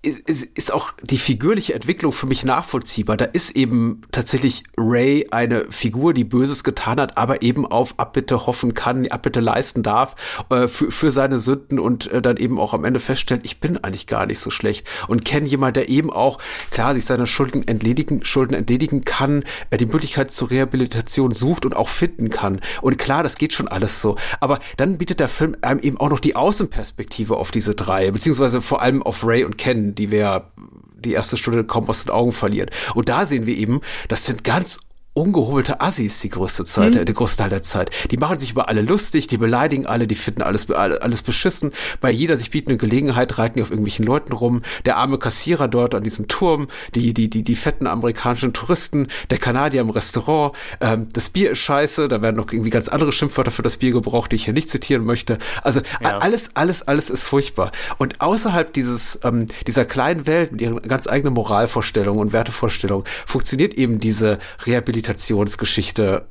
ist, ist auch die figürliche Entwicklung für mich nachvollziehbar. Da ist eben tatsächlich Ray eine Figur, die Böses getan hat, aber eben auf Abbitte hoffen kann, Abbitte leisten darf äh, für, für seine Sünden und äh, dann eben auch am Ende feststellt, ich bin eigentlich gar nicht so schlecht. Und kenne jemand, der eben auch, klar, sich seiner Schulden entledigen, Schulden entledigen kann, äh, die Möglichkeit zur Rehabilitation sucht und auch finden kann. Und klar, das geht schon alles so. Aber dann bietet der Film einem eben auch noch die Außenperspektive auf diese drei, beziehungsweise vor allem auf Ray und Ken die wir die erste Stunde kaum aus den Augen verlieren. Und da sehen wir eben, das sind ganz ungehobelte Assis die größte Zeit, mhm. der größte Teil der Zeit. Die machen sich über alle lustig, die beleidigen alle, die finden alles, alles beschissen. Bei jeder sich bietenden Gelegenheit reiten die auf irgendwelchen Leuten rum. Der arme Kassierer dort an diesem Turm, die, die, die, die fetten amerikanischen Touristen, der Kanadier im Restaurant, ähm, das Bier ist scheiße, da werden noch irgendwie ganz andere Schimpfwörter für das Bier gebraucht, die ich hier nicht zitieren möchte. Also ja. alles, alles, alles ist furchtbar. Und außerhalb dieses, ähm, dieser kleinen Welt mit ihren ganz eigenen Moralvorstellungen und Wertevorstellungen funktioniert eben diese Rehabilitation Kommunikationsgeschichte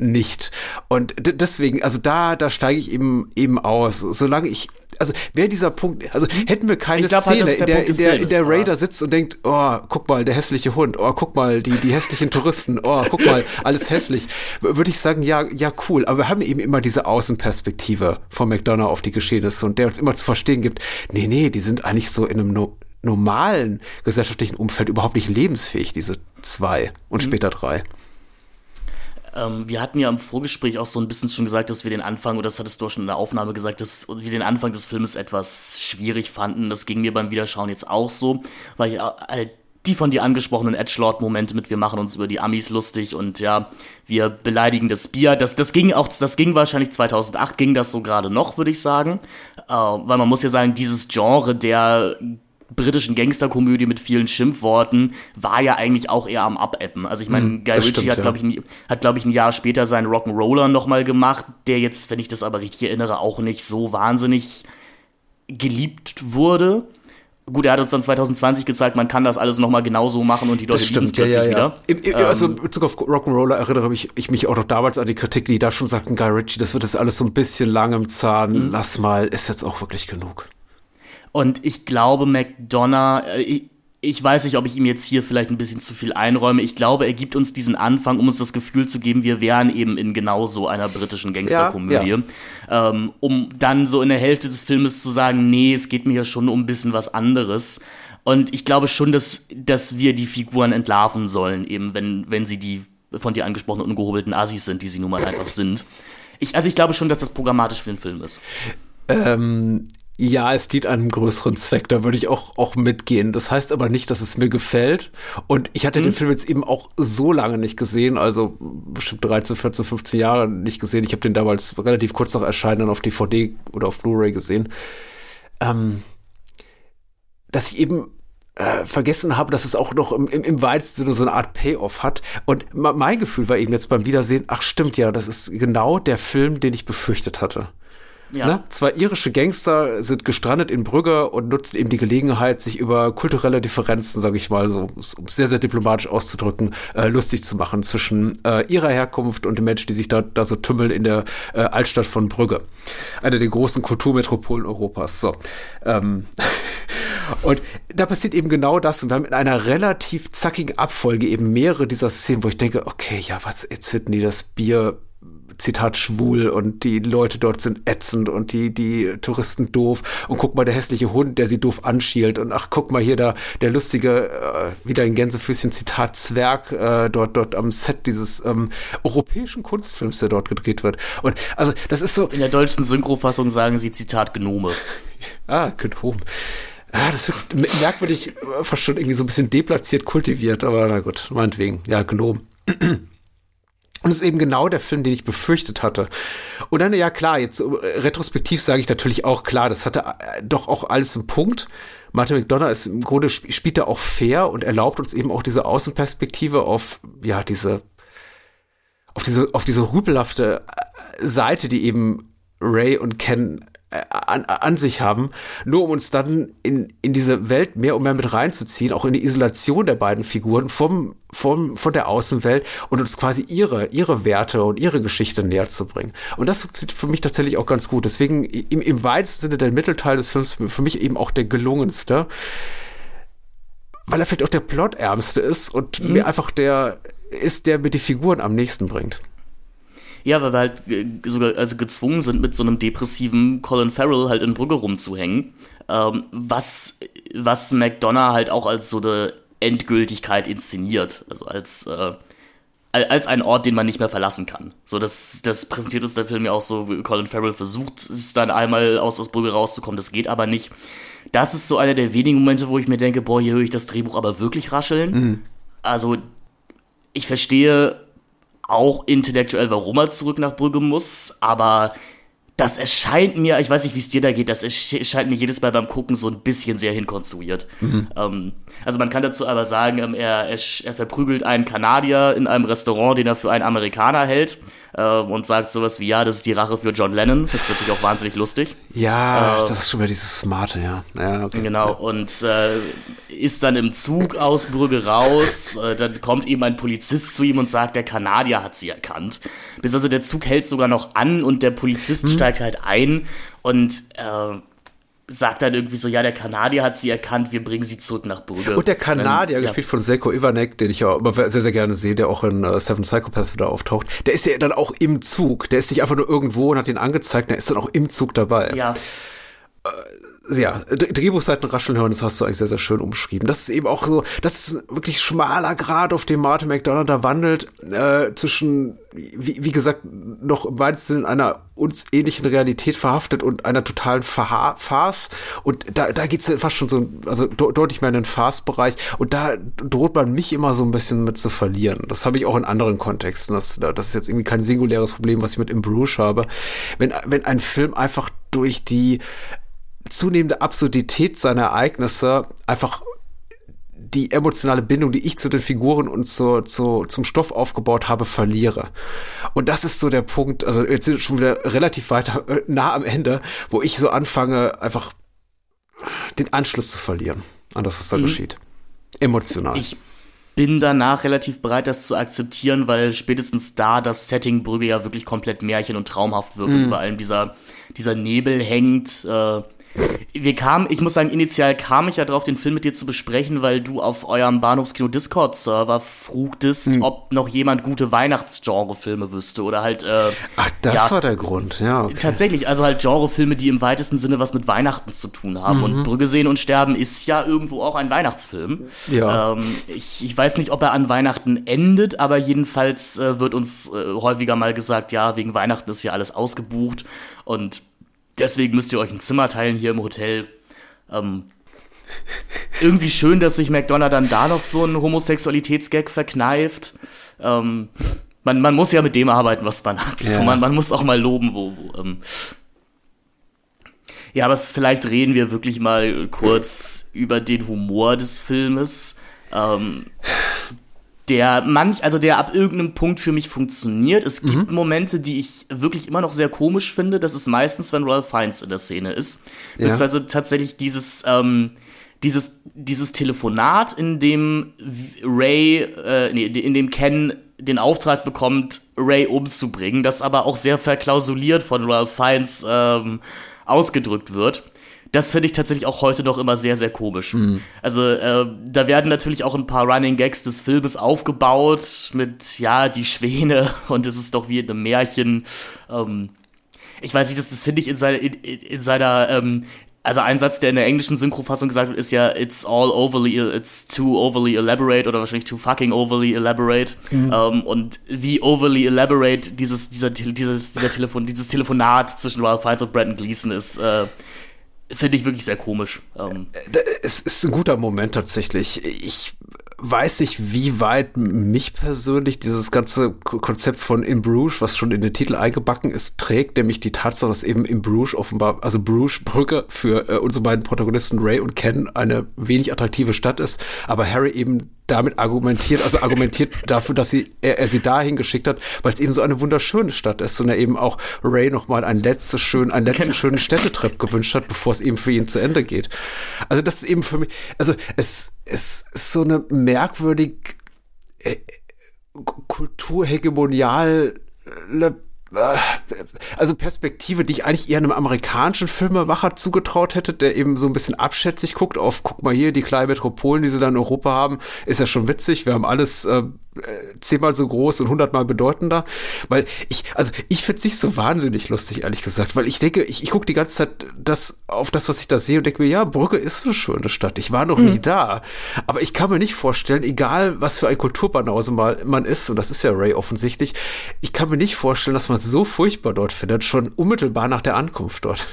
nicht. Und deswegen, also da, da steige ich eben, eben aus. Solange ich, also wäre dieser Punkt, also hätten wir keine glaub, halt, Szene, halt, in der, in der, in der Raider sitzt und denkt, oh, guck mal, der hässliche Hund, oh, guck mal, die, die hässlichen Touristen, oh, guck mal, alles hässlich, würde ich sagen, ja, ja, cool. Aber wir haben eben immer diese Außenperspektive von McDonough auf die Geschehnisse und der uns immer zu verstehen gibt, nee, nee, die sind eigentlich so in einem no normalen gesellschaftlichen Umfeld überhaupt nicht lebensfähig, diese zwei und mhm. später drei. Ähm, wir hatten ja im Vorgespräch auch so ein bisschen schon gesagt, dass wir den Anfang, oder das hattest du auch schon in der Aufnahme gesagt, dass wir den Anfang des Filmes etwas schwierig fanden. Das ging mir beim Wiederschauen jetzt auch so, weil ich halt die von dir angesprochenen Edgelord-Momente mit wir machen uns über die Amis lustig und ja, wir beleidigen das Bier. Das, das ging auch, das ging wahrscheinlich 2008, ging das so gerade noch, würde ich sagen. Äh, weil man muss ja sagen, dieses Genre der britischen Gangsterkomödie mit vielen Schimpfworten war ja eigentlich auch eher am Abappen. Also ich meine, hm, Guy Ritchie stimmt, hat, glaube ich, hat, glaube ich, ein Jahr später seinen Rock'n'Roller nochmal gemacht, der jetzt, wenn ich das aber richtig erinnere, auch nicht so wahnsinnig geliebt wurde. Gut, er hat uns dann 2020 gezeigt, man kann das alles nochmal genauso machen und die Leute lieben es plötzlich ja, ja, ja. wieder. Im, im, also in Bezug auf Rock'n'Roller erinnere ich, ich mich auch noch damals an die Kritik, die da schon sagten, Guy Ritchie, das wird jetzt alles so ein bisschen lang im Zahn, mhm. lass mal, ist jetzt auch wirklich genug. Und ich glaube, McDonough, äh, ich, weiß nicht, ob ich ihm jetzt hier vielleicht ein bisschen zu viel einräume. Ich glaube, er gibt uns diesen Anfang, um uns das Gefühl zu geben, wir wären eben in genau so einer britischen Gangsterkomödie. Ja, ja. ähm, um dann so in der Hälfte des Filmes zu sagen, nee, es geht mir hier schon um ein bisschen was anderes. Und ich glaube schon, dass, dass wir die Figuren entlarven sollen, eben wenn, wenn sie die von dir angesprochenen ungehobelten Assis sind, die sie nun mal einfach sind. Ich, also ich glaube schon, dass das programmatisch für den Film ist. Ähm, ja, es dient einem größeren Zweck, da würde ich auch, auch mitgehen. Das heißt aber nicht, dass es mir gefällt. Und ich hatte mhm. den Film jetzt eben auch so lange nicht gesehen, also bestimmt 13, 14, 15 Jahre nicht gesehen. Ich habe den damals relativ kurz nach Erscheinen dann auf DVD oder auf Blu-ray gesehen. Ähm, dass ich eben äh, vergessen habe, dass es auch noch im, im, im weitesten Sinne so eine Art Payoff hat. Und mein Gefühl war eben jetzt beim Wiedersehen, ach stimmt ja, das ist genau der Film, den ich befürchtet hatte. Ja. Ne? Zwei irische Gangster sind gestrandet in Brügge und nutzen eben die Gelegenheit, sich über kulturelle Differenzen, sage ich mal so, um sehr, sehr diplomatisch auszudrücken, äh, lustig zu machen zwischen äh, ihrer Herkunft und den Menschen, die sich da, da so tümmeln in der äh, Altstadt von Brügge. Eine der großen Kulturmetropolen Europas. So. Ähm. Und da passiert eben genau das. Und wir haben in einer relativ zackigen Abfolge eben mehrere dieser Szenen, wo ich denke, okay, ja, was erzählt denn die das Bier Zitat schwul und die Leute dort sind ätzend und die, die Touristen doof und guck mal, der hässliche Hund, der sie doof anschielt und ach, guck mal hier da, der lustige, äh, wieder in Gänsefüßchen Zitat Zwerg, äh, dort, dort am Set dieses ähm, europäischen Kunstfilms, der dort gedreht wird. Und also, das ist so. In der deutschen Synchrofassung sagen sie Zitat Gnome. ah, Gnome. Ah, das wird merkwürdig, äh, fast schon irgendwie so ein bisschen deplatziert kultiviert, aber na gut, meinetwegen. Ja, Gnome. Und es ist eben genau der Film, den ich befürchtet hatte. Und dann, ja klar, jetzt äh, retrospektiv sage ich natürlich auch, klar, das hatte äh, doch auch alles einen Punkt. Martin McDonough ist im Grunde spielt er auch fair und erlaubt uns eben auch diese Außenperspektive auf, ja, diese, auf diese, auf diese rübelhafte Seite, die eben Ray und Ken äh, an, an sich haben, nur um uns dann in, in diese Welt mehr und mehr mit reinzuziehen, auch in die Isolation der beiden Figuren vom, vom, von der Außenwelt und uns quasi ihre, ihre Werte und ihre Geschichte näher zu bringen. Und das funktioniert für mich tatsächlich auch ganz gut. Deswegen im, im weitesten Sinne der Mittelteil des Films für mich eben auch der gelungenste, weil er vielleicht auch der plotärmste ist und mhm. mir einfach der ist, der mir die Figuren am nächsten bringt. Ja, weil wir halt sogar also gezwungen sind, mit so einem depressiven Colin Farrell halt in Brügge rumzuhängen. Ähm, was, was McDonough halt auch als so eine Endgültigkeit inszeniert. Also als, äh, als einen Ort, den man nicht mehr verlassen kann. So, das, das präsentiert uns der Film ja auch so, wie Colin Farrell versucht, es dann einmal aus, aus Brügge rauszukommen. Das geht aber nicht. Das ist so einer der wenigen Momente, wo ich mir denke, boah, hier höre ich das Drehbuch aber wirklich rascheln. Mhm. Also, ich verstehe auch intellektuell, warum er zurück nach Brügge muss, aber das erscheint mir, ich weiß nicht, wie es dir da geht, das erscheint mir jedes Mal beim Gucken so ein bisschen sehr hinkonstruiert. Mhm. Ähm, also man kann dazu aber sagen, ähm, er, er, er, verprügelt einen Kanadier in einem Restaurant, den er für einen Amerikaner hält äh, und sagt sowas wie, ja, das ist die Rache für John Lennon. Das ist natürlich auch wahnsinnig lustig. Ja, äh, das ist schon wieder dieses Smarte, ja. ja okay. Genau, und äh, ist dann im Zug aus Brügge raus, äh, dann kommt eben ein Polizist zu ihm und sagt, der Kanadier hat sie erkannt. Bis also der Zug hält sogar noch an und der Polizist hm. steigt halt ein und äh, sagt dann irgendwie so, ja, der Kanadier hat sie erkannt, wir bringen sie zurück nach Brügge. Und der Kanadier, dann, gespielt ja. von Selko Ivanek, den ich ja immer sehr, sehr gerne sehe, der auch in uh, Seven Psychopaths wieder auftaucht, der ist ja dann auch im Zug. Der ist nicht einfach nur irgendwo und hat ihn angezeigt, der ist dann auch im Zug dabei. Ja. Äh, ja, Drehbuchseiten rascheln hören, das hast du eigentlich sehr, sehr schön umschrieben. Das ist eben auch so, das ist wirklich schmaler Grad, auf dem Martin McDonough da wandelt, äh, zwischen, wie, wie gesagt, noch im weitesten in einer uns ähnlichen Realität verhaftet und einer totalen Fa Farce. Und da, da geht's fast schon so, also deutlich mehr in den Farce-Bereich. Und da droht man mich immer so ein bisschen mit zu verlieren. Das habe ich auch in anderen Kontexten. Das, das ist jetzt irgendwie kein singuläres Problem, was ich mit In Bruges habe. Wenn, wenn ein Film einfach durch die zunehmende Absurdität seiner Ereignisse einfach die emotionale Bindung, die ich zu den Figuren und zu, zu, zum Stoff aufgebaut habe, verliere. Und das ist so der Punkt, also jetzt sind wir schon wieder relativ weiter äh, nah am Ende, wo ich so anfange, einfach den Anschluss zu verlieren an das, was da mhm. geschieht. Emotional. Ich bin danach relativ bereit, das zu akzeptieren, weil spätestens da das Setting Brügge ja wirklich komplett märchen- und traumhaft wirkt mhm. und über allem dieser, dieser Nebel hängt. Äh, wir kamen, ich muss sagen, initial kam ich ja drauf, den Film mit dir zu besprechen, weil du auf eurem Bahnhofskino Discord-Server frugtest, hm. ob noch jemand gute Weihnachtsgenre-Filme wüsste oder halt. Äh, Ach, das ja, war der Grund, ja. Okay. Tatsächlich, also halt Genrefilme, die im weitesten Sinne was mit Weihnachten zu tun haben. Mhm. Und Brügge sehen und sterben ist ja irgendwo auch ein Weihnachtsfilm. Ja. Ähm, ich, ich weiß nicht, ob er an Weihnachten endet, aber jedenfalls äh, wird uns äh, häufiger mal gesagt, ja, wegen Weihnachten ist ja alles ausgebucht. Und Deswegen müsst ihr euch ein Zimmer teilen hier im Hotel. Ähm, irgendwie schön, dass sich McDonough dann da noch so einen Homosexualitätsgag verkneift. Ähm, man, man muss ja mit dem arbeiten, was man hat. Ja. So, man, man muss auch mal loben, wo. wo ähm. Ja, aber vielleicht reden wir wirklich mal kurz über den Humor des Filmes. Ähm, der manch, also der ab irgendeinem Punkt für mich funktioniert. Es gibt mhm. Momente, die ich wirklich immer noch sehr komisch finde. Das ist meistens, wenn Ralph Fiennes in der Szene ist. Ja. Beziehungsweise tatsächlich dieses, ähm, dieses, dieses Telefonat, in dem Ray, äh, nee, in dem Ken den Auftrag bekommt, Ray umzubringen, das aber auch sehr verklausuliert von Ralph Fiennes ähm, ausgedrückt wird das finde ich tatsächlich auch heute noch immer sehr, sehr komisch. Mhm. Also äh, da werden natürlich auch ein paar Running Gags des Filmes aufgebaut mit, ja, die Schwäne und es ist doch wie in einem Märchen. Ähm, ich weiß nicht, das, das finde ich in, seine, in, in seiner ähm, also ein Satz, der in der englischen Synchrofassung gesagt wird, ist ja, it's all overly, it's too overly elaborate oder wahrscheinlich too fucking overly elaborate. Mhm. Um, ähm, und wie overly elaborate dieses, dieser, dieses, dieser Telefon, dieses Telefonat zwischen Ralph Fiennes und Brandon Gleason ist, äh, finde ich wirklich sehr komisch. Ähm. es ist ein guter Moment tatsächlich. Ich weiß nicht, wie weit mich persönlich dieses ganze Konzept von In Bruges, was schon in den Titel eingebacken ist, trägt, nämlich die Tatsache, dass eben In Bruges offenbar, also Bruges Brücke für äh, unsere beiden Protagonisten Ray und Ken eine wenig attraktive Stadt ist, aber Harry eben damit argumentiert, also argumentiert dafür, dass sie, er, er sie dahin geschickt hat, weil es eben so eine wunderschöne Stadt ist und er eben auch Ray nochmal ein letztes schön, einen letzten genau. schönen Städtetrip gewünscht hat, bevor es eben für ihn zu Ende geht. Also das ist eben für mich, also es, es ist so eine merkwürdig äh, kulturhegemonial äh, also Perspektive, die ich eigentlich eher einem amerikanischen Filmemacher zugetraut hätte, der eben so ein bisschen abschätzig guckt auf, guck mal hier, die kleinen Metropolen, die sie dann in Europa haben, ist ja schon witzig. Wir haben alles äh, zehnmal so groß und hundertmal bedeutender. Weil ich, also ich find's nicht so wahnsinnig lustig, ehrlich gesagt, weil ich denke, ich, ich gucke die ganze Zeit das auf das, was ich da sehe und denke mir, ja, Brücke ist eine schöne Stadt. Ich war noch mhm. nie da. Aber ich kann mir nicht vorstellen, egal was für ein Kulturbanause mal man ist, und das ist ja Ray offensichtlich, ich kann mir nicht vorstellen, dass man es so furchtbar dort findet, schon unmittelbar nach der Ankunft dort.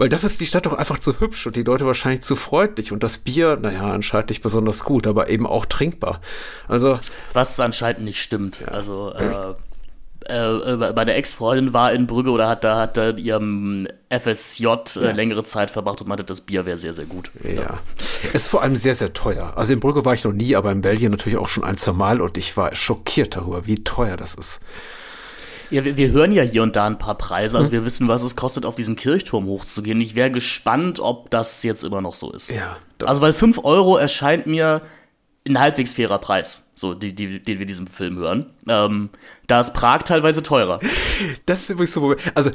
Weil dafür ist die Stadt doch einfach zu hübsch und die Leute wahrscheinlich zu freundlich und das Bier, naja, anscheinend nicht besonders gut, aber eben auch trinkbar. Also. Was anscheinend nicht stimmt. Ja. Also, äh, äh, meine Ex-Freundin war in Brügge oder hat da hat da ihrem FSJ äh, ja. längere Zeit verbracht und meinte, das Bier wäre sehr, sehr gut. Ja. ja. Es ist vor allem sehr, sehr teuer. Also in Brügge war ich noch nie, aber in Belgien natürlich auch schon ein, zwei Mal und ich war schockiert darüber, wie teuer das ist. Ja, wir, wir hören ja hier und da ein paar Preise. Also hm. wir wissen, was es kostet, auf diesen Kirchturm hochzugehen. Ich wäre gespannt, ob das jetzt immer noch so ist. Ja. Also weil 5 Euro erscheint mir ein halbwegs fairer Preis, so die, die, den wir diesem Film hören. Ähm, da ist Prag teilweise teurer. Das ist übrigens so. Also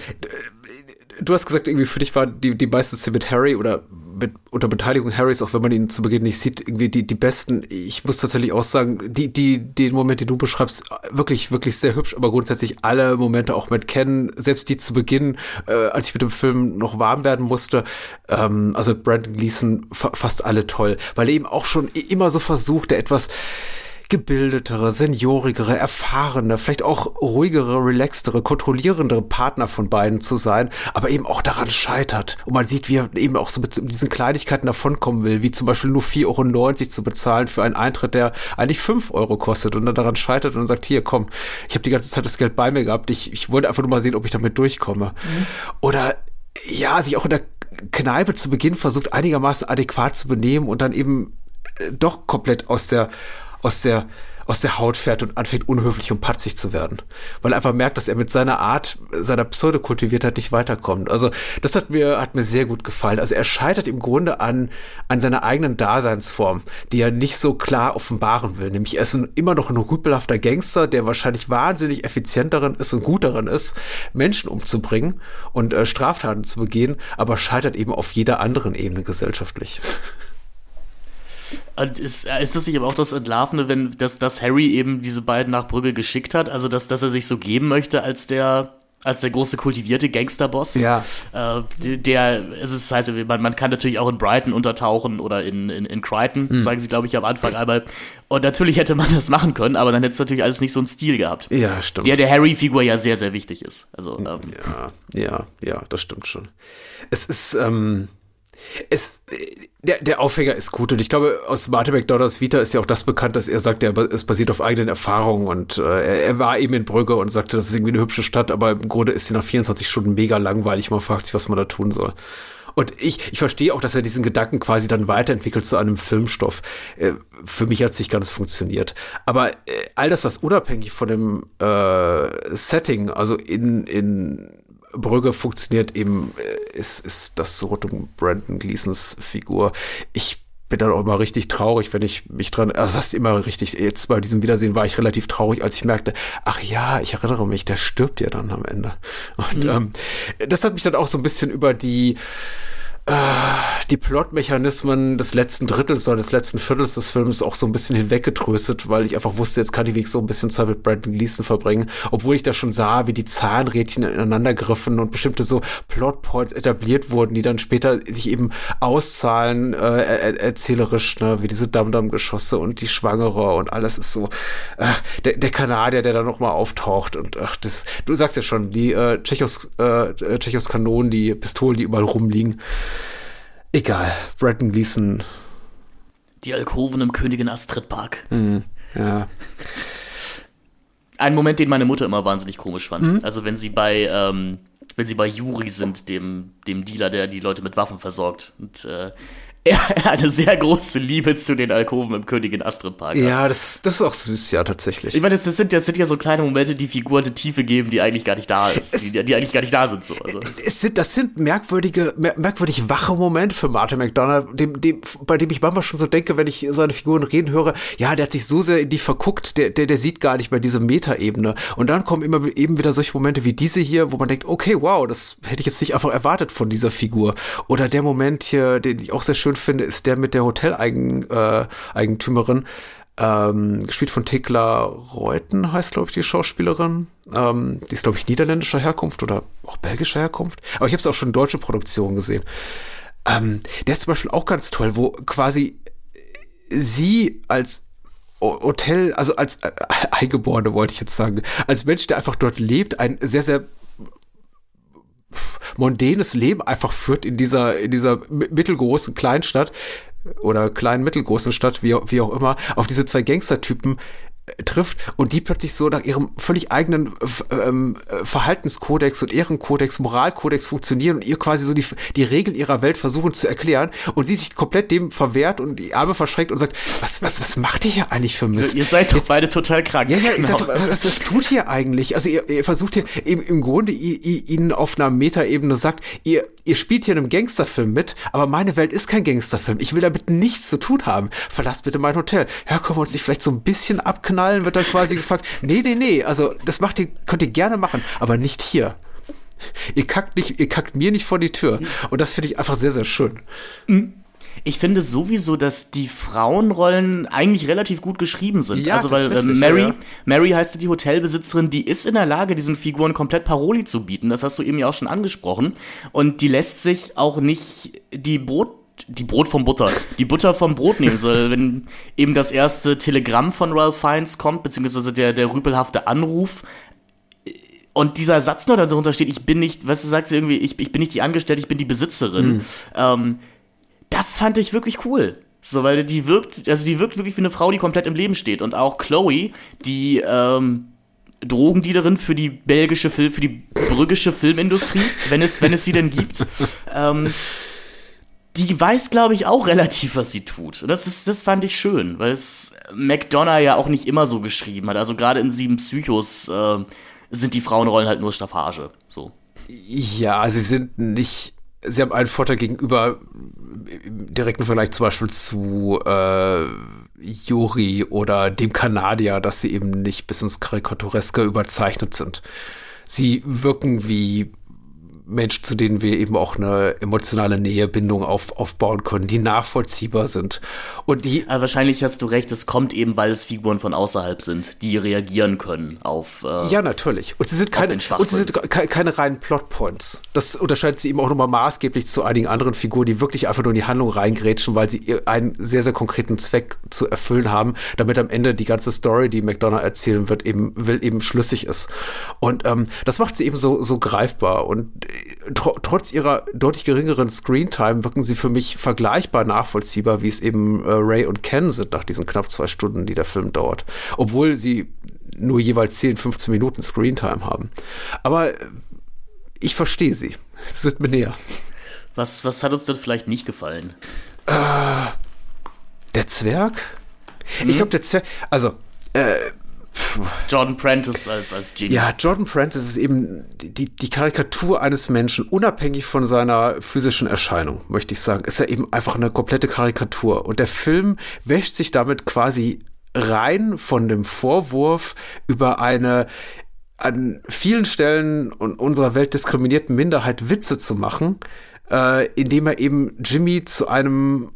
du hast gesagt, irgendwie für dich war die, die meiste Szene mit Harry oder mit, unter Beteiligung Harrys, auch wenn man ihn zu Beginn nicht sieht, irgendwie die, die besten. Ich muss tatsächlich auch sagen, die, die, den Moment, den du beschreibst, wirklich, wirklich sehr hübsch, aber grundsätzlich alle Momente auch mit Ken, selbst die zu Beginn, äh, als ich mit dem Film noch warm werden musste, ähm, also Brandon Gleason, fa fast alle toll, weil er eben auch schon immer so versucht, der etwas, gebildetere, seniorigere, erfahrene, vielleicht auch ruhigere, relaxtere, kontrollierendere Partner von beiden zu sein, aber eben auch daran scheitert. Und man sieht, wie er eben auch so mit diesen Kleinigkeiten davonkommen will, wie zum Beispiel nur 4,90 Euro zu bezahlen für einen Eintritt, der eigentlich 5 Euro kostet und dann daran scheitert und dann sagt, hier, komm, ich habe die ganze Zeit das Geld bei mir gehabt, ich, ich wollte einfach nur mal sehen, ob ich damit durchkomme. Mhm. Oder ja, sich auch in der Kneipe zu Beginn versucht, einigermaßen adäquat zu benehmen und dann eben äh, doch komplett aus der aus der aus der Haut fährt und anfängt unhöflich und patzig zu werden, weil er einfach merkt, dass er mit seiner Art, seiner Pseudokultiviertheit nicht weiterkommt. Also das hat mir hat mir sehr gut gefallen. Also er scheitert im Grunde an an seiner eigenen Daseinsform, die er nicht so klar offenbaren will. Nämlich er ist ein, immer noch ein rüpelhafter Gangster, der wahrscheinlich wahnsinnig effizient darin ist und gut darin ist, Menschen umzubringen und äh, Straftaten zu begehen, aber scheitert eben auf jeder anderen Ebene gesellschaftlich. Und ist, ist das nicht aber auch das Entlarvende, wenn dass, dass Harry eben diese beiden nach Brügge geschickt hat? Also, dass, dass er sich so geben möchte als der als der große kultivierte Gangsterboss. Ja. Äh, der, es ist halt, man, man kann natürlich auch in Brighton untertauchen oder in, in, in Crichton, hm. sagen sie, glaube ich, am Anfang einmal. Und natürlich hätte man das machen können, aber dann hätte es natürlich alles nicht so einen Stil gehabt. Ja, stimmt. Der der Harry-Figur ja sehr, sehr wichtig ist. Also, ähm, ja, ja, ja, das stimmt schon. Es ist, ähm, es, der, der Aufhänger ist gut und ich glaube, aus Martin McDonalds Vita ist ja auch das bekannt, dass er sagt, er, es basiert auf eigenen Erfahrungen und äh, er, war eben in Brügge und sagte, das ist irgendwie eine hübsche Stadt, aber im Grunde ist sie nach 24 Stunden mega langweilig. Man fragt sich, was man da tun soll. Und ich, ich verstehe auch, dass er diesen Gedanken quasi dann weiterentwickelt zu einem Filmstoff. Äh, für mich hat es nicht ganz funktioniert. Aber äh, all das, was unabhängig von dem äh, Setting, also in, in Brügge funktioniert eben, äh, ist, ist das so rund um Brandon Gleasons Figur. Ich bin dann auch immer richtig traurig, wenn ich mich dran, also das ist immer richtig, jetzt bei diesem Wiedersehen war ich relativ traurig, als ich merkte, ach ja, ich erinnere mich, der stirbt ja dann am Ende. Und mhm. ähm, das hat mich dann auch so ein bisschen über die, die Plotmechanismen des letzten Drittels oder des letzten Viertels des Films auch so ein bisschen hinweggetröstet, weil ich einfach wusste, jetzt kann ich wirklich so ein bisschen Zeit mit Brandon Gleason verbringen, obwohl ich da schon sah, wie die Zahnrädchen ineinander griffen und bestimmte so Plotpoints etabliert wurden, die dann später sich eben auszahlen, äh, er erzählerisch, ne, wie diese Damm-Damm-Geschosse und die Schwangere und alles ist so, äh, der, der Kanadier, der da nochmal auftaucht und ach, das, du sagst ja schon, die äh, Tschechos, äh, Tschechos Kanonen, die Pistolen, die überall rumliegen, Egal, Brandon Gleason. Die Alkoven im Königin Astrid Park. Mhm, ja. Ein Moment, den meine Mutter immer wahnsinnig komisch fand. Mhm. Also wenn sie bei, ähm, wenn sie bei Juri sind, dem, dem Dealer, der die Leute mit Waffen versorgt. Und äh, eine sehr große Liebe zu den Alkoven im Königin Astrid Park. Ja, das, das ist auch süß, ja, tatsächlich. Ich meine, das, das, sind, das sind ja so kleine Momente, die Figuren eine Tiefe geben, die eigentlich gar nicht da ist. Es, die, die, eigentlich gar nicht da sind. So. Also. Es sind, das sind merkwürdige, mer merkwürdig wache Momente für Martin McDonough, dem, dem, bei dem ich manchmal schon so denke, wenn ich seine Figuren reden höre, ja, der hat sich so sehr in die verguckt, der, der, der sieht gar nicht mehr diese Metaebene. Und dann kommen immer eben wieder solche Momente wie diese hier, wo man denkt, okay, wow, das hätte ich jetzt nicht einfach erwartet von dieser Figur. Oder der Moment hier, den ich auch sehr schön finde, ist der mit der Hoteleigentümerin, äh, ähm, gespielt von Thekla Reuten, heißt, glaube ich, die Schauspielerin. Ähm, die ist, glaube ich, niederländischer Herkunft oder auch belgischer Herkunft. Aber ich habe es auch schon in deutsche Produktionen gesehen. Ähm, der ist zum Beispiel auch ganz toll, wo quasi sie als Hotel, also als äh, Eingeborene wollte ich jetzt sagen, als Mensch, der einfach dort lebt, ein sehr, sehr mondänes Leben einfach führt in dieser, in dieser mittelgroßen Kleinstadt oder kleinen mittelgroßen Stadt, wie, wie auch immer, auf diese zwei Gangstertypen trifft und die plötzlich so nach ihrem völlig eigenen ähm, Verhaltenskodex und Ehrenkodex, Moralkodex funktionieren und ihr quasi so die, die Regeln ihrer Welt versuchen zu erklären und sie sich komplett dem verwehrt und die Arme verschränkt und sagt, was, was, was macht ihr hier eigentlich für Mist? Ihr seid doch Jetzt, beide total krank. Ja, ja, genau. seid, was, was tut ihr eigentlich? Also ihr, ihr versucht hier im, im Grunde ihnen auf einer Metaebene sagt, ihr, ihr spielt hier in einem Gangsterfilm mit, aber meine Welt ist kein Gangsterfilm. Ich will damit nichts zu tun haben. Verlasst bitte mein Hotel. Ja, können wir uns nicht vielleicht so ein bisschen abknallen? Knallen, wird dann quasi gefragt, nee, nee, nee, also das macht ihr, könnt ihr gerne machen, aber nicht hier. Ihr kackt nicht, ihr kackt mir nicht vor die Tür. Und das finde ich einfach sehr, sehr schön. Mhm. Ich finde sowieso, dass die Frauenrollen eigentlich relativ gut geschrieben sind. Ja, also weil äh, Mary, ja. Mary heißt die Hotelbesitzerin, die ist in der Lage, diesen Figuren komplett Paroli zu bieten. Das hast du eben ja auch schon angesprochen. Und die lässt sich auch nicht die Brot die Brot vom Butter, die Butter vom Brot nehmen soll, wenn eben das erste Telegramm von Ralph Fiennes kommt, beziehungsweise der, der rüpelhafte Anruf. Und dieser Satz nur darunter steht, ich bin nicht, weißt du, sagt sie irgendwie, ich, ich bin nicht die Angestellte, ich bin die Besitzerin. Mhm. Ähm, das fand ich wirklich cool. So, weil die wirkt, also die wirkt wirklich wie eine Frau, die komplett im Leben steht. Und auch Chloe, die, ähm, Drogendealerin für die belgische Film, für die brüggische Filmindustrie, wenn es, wenn es sie denn gibt. ähm, die weiß, glaube ich, auch relativ, was sie tut. Das, ist, das fand ich schön, weil es McDonough ja auch nicht immer so geschrieben hat. Also gerade in Sieben Psychos äh, sind die Frauenrollen halt nur Staffage. So. Ja, sie sind nicht. Sie haben einen Vorteil gegenüber im direkten Vergleich zum Beispiel zu äh, Juri oder dem Kanadier, dass sie eben nicht bis ins Karikatureske überzeichnet sind. Sie wirken wie Menschen, zu denen wir eben auch eine emotionale Nähebindung auf, aufbauen können, die nachvollziehbar sind. Und die. Aber wahrscheinlich hast du recht, es kommt eben, weil es Figuren von außerhalb sind, die reagieren können auf. Äh, ja, natürlich. Und sie sind keine, und sie sind keine, keine reinen Plotpoints. Das unterscheidet sie eben auch nochmal maßgeblich zu einigen anderen Figuren, die wirklich einfach nur in die Handlung reingrätschen, weil sie einen sehr, sehr konkreten Zweck zu erfüllen haben, damit am Ende die ganze Story, die McDonough erzählen wird, eben, will eben schlüssig ist. Und ähm, das macht sie eben so, so greifbar. Und tr trotz ihrer deutlich geringeren Screentime wirken sie für mich vergleichbar nachvollziehbar, wie es eben äh, Ray und Ken sind nach diesen knapp zwei Stunden, die der Film dauert. Obwohl sie nur jeweils 10, 15 Minuten Screentime haben. Aber äh, ich verstehe sie. Sie sind mir näher. Was, was hat uns denn vielleicht nicht gefallen? Äh, der Zwerg? Hm? Ich glaube, der Zwerg. Also, äh, Jordan Prentice als, als Genie. Ja, Jordan Prentice ist eben die, die Karikatur eines Menschen, unabhängig von seiner physischen Erscheinung, möchte ich sagen. Ist er eben einfach eine komplette Karikatur. Und der Film wäscht sich damit quasi rein von dem Vorwurf über eine an vielen Stellen unserer Welt diskriminierten Minderheit Witze zu machen, äh, indem er eben Jimmy zu einem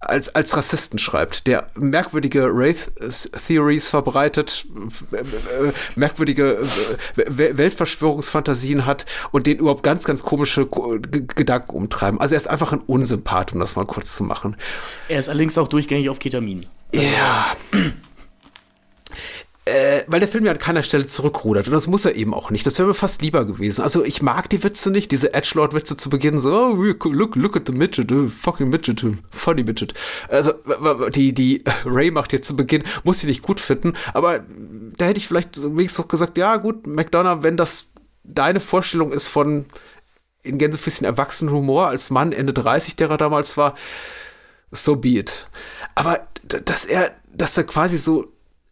als, als Rassisten schreibt, der merkwürdige Wraith-Theories verbreitet, äh, merkwürdige äh, Weltverschwörungsfantasien hat und den überhaupt ganz, ganz komische Gedanken umtreiben. Also er ist einfach ein Unsympath, um das mal kurz zu machen. Er ist allerdings auch durchgängig auf Ketamin. Ja äh, weil der Film ja an keiner Stelle zurückrudert und das muss er eben auch nicht. Das wäre mir fast lieber gewesen. Also ich mag die Witze nicht, diese Edgelord-Witze zu Beginn so, oh, look, look at the midget, oh, fucking midget, funny midget. Also die, die Ray macht jetzt zu Beginn, muss sie nicht gut finden, aber da hätte ich vielleicht wenigstens noch gesagt, ja gut, McDonough, wenn das deine Vorstellung ist von in Gänsefüßchen erwachsenen Humor als Mann Ende 30, der er damals war, so be it. Aber dass er, dass er quasi so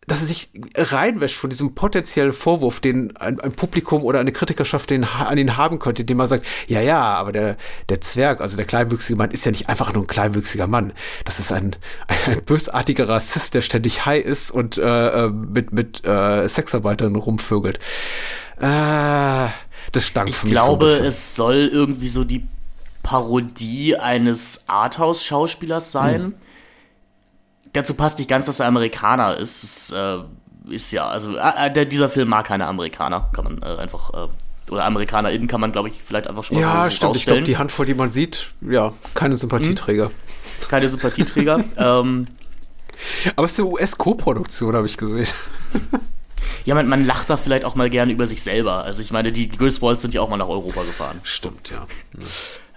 dass er sich reinwäscht von diesem potenziellen Vorwurf, den ein, ein Publikum oder eine Kritikerschaft den, an ihn haben könnte, indem man sagt, ja, ja, aber der, der Zwerg, also der kleinwüchsige Mann, ist ja nicht einfach nur ein kleinwüchsiger Mann. Das ist ein, ein, ein bösartiger Rassist, der ständig high ist und äh, äh mit, mit äh, Sexarbeitern rumvögelt. Äh, das stank ich für mich glaube, so es soll irgendwie so die Parodie eines Arthouse-Schauspielers sein. Hm dazu passt nicht ganz, dass er Amerikaner ist. Es, äh, ist ja, also äh, der, dieser Film mag keine Amerikaner, kann man äh, einfach, äh, oder AmerikanerInnen kann man, glaube ich, vielleicht einfach schon mal Ja, so stimmt. Ich glaube, die Handvoll, die man sieht, ja, keine Sympathieträger. Hm? Keine Sympathieträger. ähm, Aber es ist eine US-Co-Produktion, habe ich gesehen. ja, man, man lacht da vielleicht auch mal gerne über sich selber. Also ich meine, die Griswolds sind ja auch mal nach Europa gefahren. Stimmt, ja. ja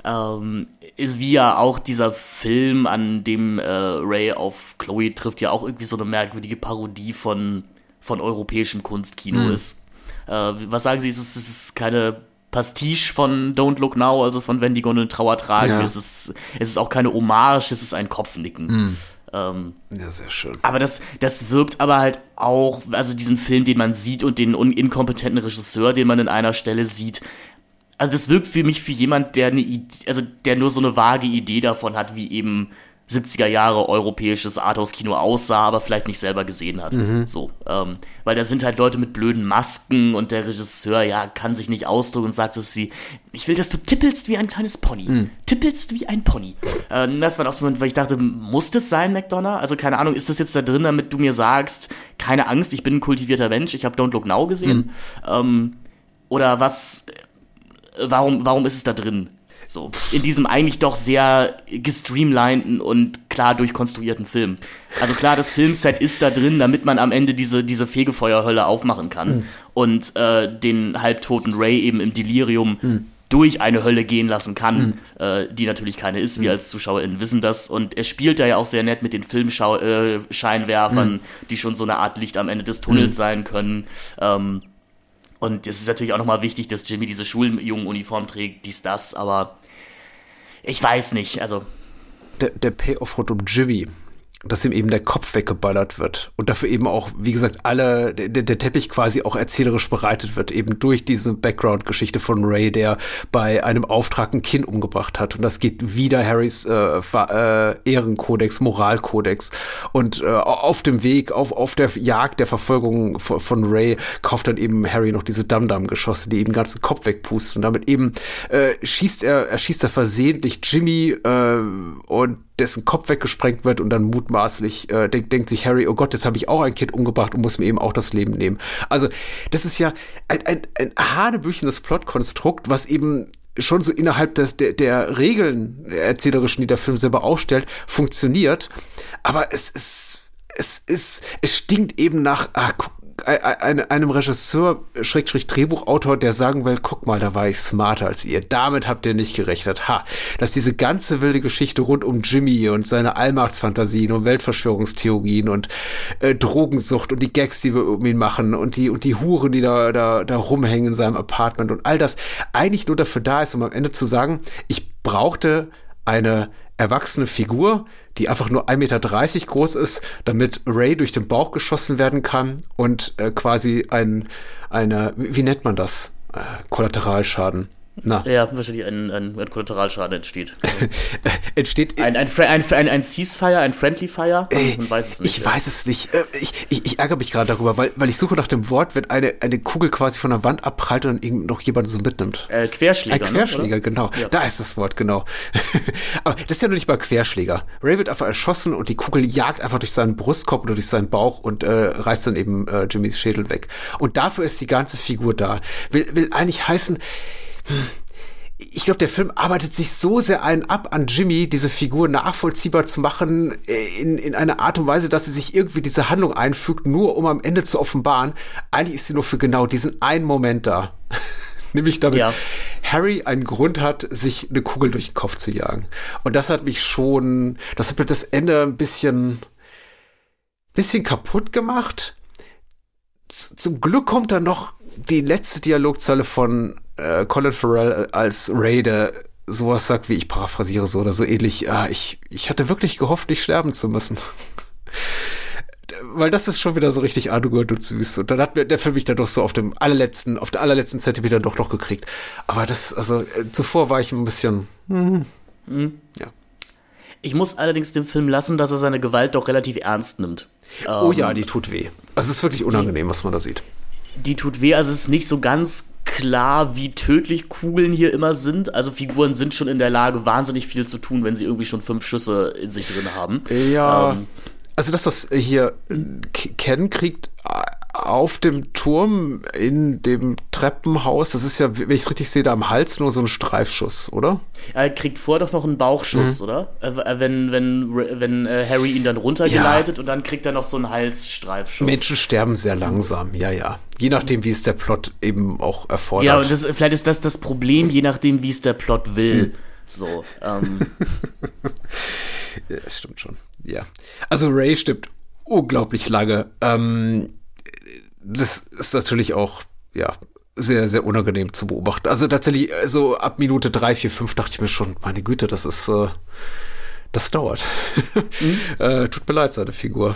ähm, ist wie ja auch dieser Film, an dem äh, Ray auf Chloe trifft, ja auch irgendwie so eine merkwürdige Parodie von, von europäischem Kunstkino mhm. ist. Äh, was sagen Sie, ist es, ist es keine Pastiche von Don't Look Now, also von Wenn die Gondeln Trauer tragen. Ja. Es, ist, es ist auch keine Hommage, es ist ein Kopfnicken. Mhm. Ähm, ja, sehr schön. Aber das, das wirkt aber halt auch, also diesen Film, den man sieht und den inkompetenten Regisseur, den man in einer Stelle sieht, also das wirkt für mich für jemand, der eine Idee, also der nur so eine vage Idee davon hat, wie eben 70er Jahre europäisches Arthouse-Kino aussah, aber vielleicht nicht selber gesehen hat. Mhm. So, ähm, weil da sind halt Leute mit blöden Masken und der Regisseur, ja, kann sich nicht ausdrücken und sagt dass sie, ich will, dass du tippelst wie ein kleines Pony. Mhm. Tippelst wie ein Pony. Ähm, das war auch so, weil ich dachte, muss das sein, McDonough? Also keine Ahnung, ist das jetzt da drin, damit du mir sagst, keine Angst, ich bin ein kultivierter Mensch, ich habe Don't Look Now gesehen? Mhm. Ähm, oder was, warum, warum ist es da drin? So, in diesem eigentlich doch sehr gestreamlinten und klar durchkonstruierten Film. Also klar, das Filmset ist da drin, damit man am Ende diese, diese Fegefeuerhölle aufmachen kann mhm. und äh, den halbtoten Ray eben im Delirium mhm. durch eine Hölle gehen lassen kann, mhm. äh, die natürlich keine ist. Wir als ZuschauerInnen wissen das. Und er spielt da ja auch sehr nett mit den Filmscheinwerfern, äh, mhm. die schon so eine Art Licht am Ende des Tunnels mhm. sein können. Ähm, und es ist natürlich auch nochmal wichtig, dass Jimmy diese Schuljungenuniform trägt, dies, das, aber ich weiß nicht, also. Der, der Payoff rund um Jimmy dass ihm eben der Kopf weggeballert wird und dafür eben auch, wie gesagt, alle, der, der Teppich quasi auch erzählerisch bereitet wird, eben durch diese Background-Geschichte von Ray, der bei einem Auftrag ein Kind umgebracht hat. Und das geht wieder Harrys äh, äh, Ehrenkodex, Moralkodex. Und äh, auf dem Weg, auf, auf der Jagd der Verfolgung von, von Ray, kauft dann eben Harry noch diese Dum-Dum-Geschosse, die eben den ganzen Kopf wegpusten. Und damit eben äh, schießt er, er schießt er versehentlich Jimmy äh, und dessen Kopf weggesprengt wird und dann mutmaßlich äh, denk, denkt sich Harry, oh Gott, jetzt habe ich auch ein Kind umgebracht und muss mir eben auch das Leben nehmen. Also das ist ja ein, ein, ein hanebüchenes Plotkonstrukt, was eben schon so innerhalb des, der, der Regeln erzählerischen, die der Film selber aufstellt, funktioniert. Aber es ist, es ist, es stinkt eben nach, ah, guck, einem Regisseur, Schrägstrich Drehbuchautor, der sagen will, guck mal, da war ich smarter als ihr. Damit habt ihr nicht gerechnet. Ha, dass diese ganze wilde Geschichte rund um Jimmy und seine Allmachtsfantasien und Weltverschwörungstheorien und äh, Drogensucht und die Gags, die wir um ihn machen und die und die Huren, die da, da, da rumhängen in seinem Apartment und all das eigentlich nur dafür da ist, um am Ende zu sagen, ich brauchte eine erwachsene Figur, die einfach nur 1,30 Meter groß ist, damit Ray durch den Bauch geschossen werden kann und äh, quasi ein, eine, wie nennt man das? Äh, Kollateralschaden. Na. Ja, wahrscheinlich ein, ein, ein Kollateralschaden entsteht. Entsteht. Ein, ein, ein, ein, ein Ceasefire, ein Friendly Fire? Man weiß es nicht. Ich weiß es nicht. Äh, Ich, ich, ich ärgere mich gerade darüber, weil, weil ich suche nach dem Wort, wenn eine, eine Kugel quasi von der Wand abprallt und dann noch jemand so mitnimmt. Äh, Querschläger. Ein Querschläger, ne, genau. Ja. Da ist das Wort, genau. Aber das ist ja noch nicht mal Querschläger. Ray wird einfach erschossen und die Kugel jagt einfach durch seinen Brustkorb oder durch seinen Bauch und äh, reißt dann eben äh, Jimmys Schädel weg. Und dafür ist die ganze Figur da. Will, will eigentlich heißen, ich glaube, der Film arbeitet sich so sehr einen ab an Jimmy, diese Figur nachvollziehbar zu machen, äh, in, in einer Art und Weise, dass sie sich irgendwie diese Handlung einfügt, nur um am Ende zu offenbaren, eigentlich ist sie nur für genau diesen einen Moment da. Nämlich damit Ja. Harry einen Grund hat, sich eine Kugel durch den Kopf zu jagen. Und das hat mich schon, das hat mir das Ende ein bisschen, bisschen kaputt gemacht. Z zum Glück kommt dann noch die letzte Dialogzeile von äh, Colin Farrell äh, als Ray, der sowas sagt, wie ich paraphrasiere so oder so ähnlich. Ah, ich, ich hatte wirklich gehofft, nicht sterben zu müssen. Weil das ist schon wieder so richtig Adugur und süß. Und dann hat mir der Film mich dann doch so auf dem allerletzten, auf der allerletzten Zentimeter doch noch gekriegt. Aber das, also äh, zuvor war ich ein bisschen, hm, ja. Ich muss allerdings dem Film lassen, dass er seine Gewalt doch relativ ernst nimmt. Oh Ähm, ja, die tut weh. Also es ist wirklich unangenehm, was man da sieht. Die tut weh. Also es ist nicht so ganz klar, wie tödlich Kugeln hier immer sind. Also Figuren sind schon in der Lage, wahnsinnig viel zu tun, wenn sie irgendwie schon fünf Schüsse in sich drin haben. Ja. Ähm, also das, was hier Ken kriegt auf dem Turm in dem Treppenhaus, das ist ja, wenn ich es richtig sehe, da am Hals nur so ein Streifschuss, oder? er kriegt vorher doch noch einen Bauchschuss, oder? Äh, äh, wenn wenn, wenn äh, Harry ihn dann runtergeleitet und dann kriegt er noch so einen Halsstreifschuss. Menschen sterben sehr langsam, ja, ja. Je nachdem, wie es der Plot eben auch erfordert. Ja, und das, vielleicht ist das das Problem, je nachdem, wie es der Plot will. So, ähm, Ja, stimmt schon. Ja. Also Ray stirbt unglaublich lange. Ähm, das ist natürlich auch, ja, sehr, sehr unangenehm zu beobachten. Also tatsächlich, so ab Minute drei, vier, fünf dachte ich mir schon, meine Güte, das ist, äh, das dauert. äh, tut mir leid, seine Figur.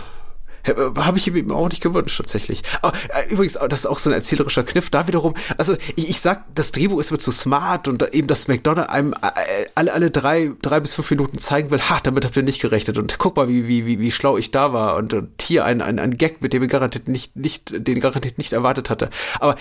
Habe ich ihm auch nicht gewünscht, tatsächlich. Ah, äh, Übrigens, das ist auch so ein erzählerischer Kniff. Da wiederum, also ich, ich sag, das Drehbuch ist mir zu smart und eben, dass McDonough einem äh, alle, alle drei, drei bis fünf Minuten zeigen will, ha, damit habt ihr nicht gerechnet und guck mal, wie, wie, wie, wie schlau ich da war und, und hier ein, ein, ein Gag, mit dem ich garantiert nicht, nicht, den garantiert nicht erwartet hatte. Aber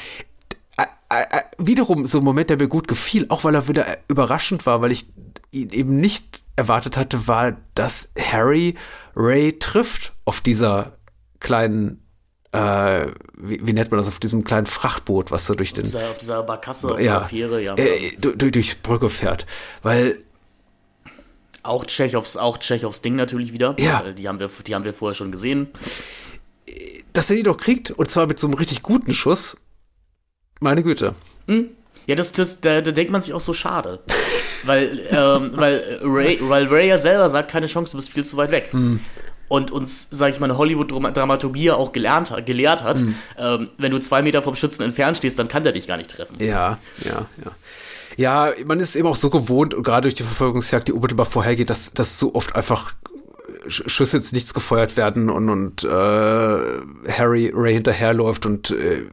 äh, äh, wiederum so ein Moment, der mir gut gefiel, auch weil er wieder überraschend war, weil ich ihn eben nicht erwartet hatte, war, dass Harry Ray trifft auf dieser kleinen, äh, wie, wie nennt man das, auf diesem kleinen Frachtboot, was so durch den, dieser, auf dieser Barkasse, auf ja, dieser Fähre, ja. äh, du- du- durch Brücke fährt. Weil Auch Tschechows, auch Tschechows Ding natürlich wieder. Ja. Die haben wir, die haben wir vorher schon gesehen. dass er die doch kriegt, und zwar mit so einem richtig guten Schuss, meine Güte. Ja, das, das, da, da denkt man sich auch so schade. weil, ähm, weil, Ray, weil Ray ja selber sagt, keine Chance, du bist viel zu weit weg. Und uns, sag ich mal, eine Hollywood-Dramaturgie auch gelernt, hat- gelehrt hat, ähm, wenn du zwei Meter vom Schützen entfernt stehst, dann kann der dich gar nicht treffen. Ja, ja, ja. Ja, man ist eben auch so gewohnt, und gerade durch die Verfolgungsjagd, die unmittelbar vorhergeht, dass, dass so oft einfach Schüsse ins Nichts gefeuert werden und, und äh, Harry Ray hinterherläuft und äh,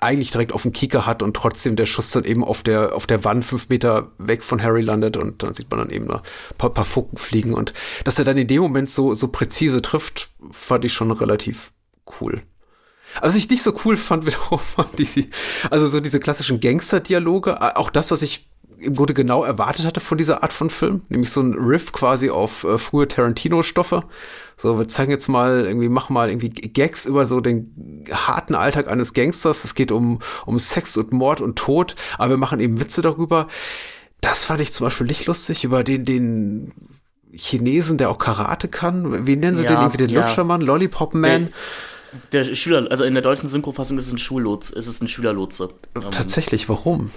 eigentlich direkt auf dem Kieker hat und trotzdem der Schuss dann eben auf der auf der Wand fünf Meter weg von Harry landet und dann sieht man dann eben ein paar, paar Funken fliegen und dass er dann in dem Moment so so präzise trifft, fand ich schon relativ cool. Also, ich nicht so cool fand wiederum, diese, also so diese klassischen Gangster-Dialoge, auch das, was ich im Grunde genau erwartet hatte von dieser Art von Film, nämlich so ein Riff quasi auf äh, frühe Tarantino-Stoffe. So, wir zeigen jetzt mal irgendwie, machen mal irgendwie Gags über so den harten Alltag eines Gangsters. Es geht um, um Sex und Mord und Tod, aber wir machen eben Witze darüber. Das fand ich zum Beispiel nicht lustig, über den, den Chinesen, der auch Karate kann. Wie nennen sie Ja, den? Irgendwie den ja. Lutschermann, Lollipop Man. Der Schüler, also in der deutschen Synchrofassung ist es ein Schullots, ist es ein Schülerlotse. Tatsächlich, warum?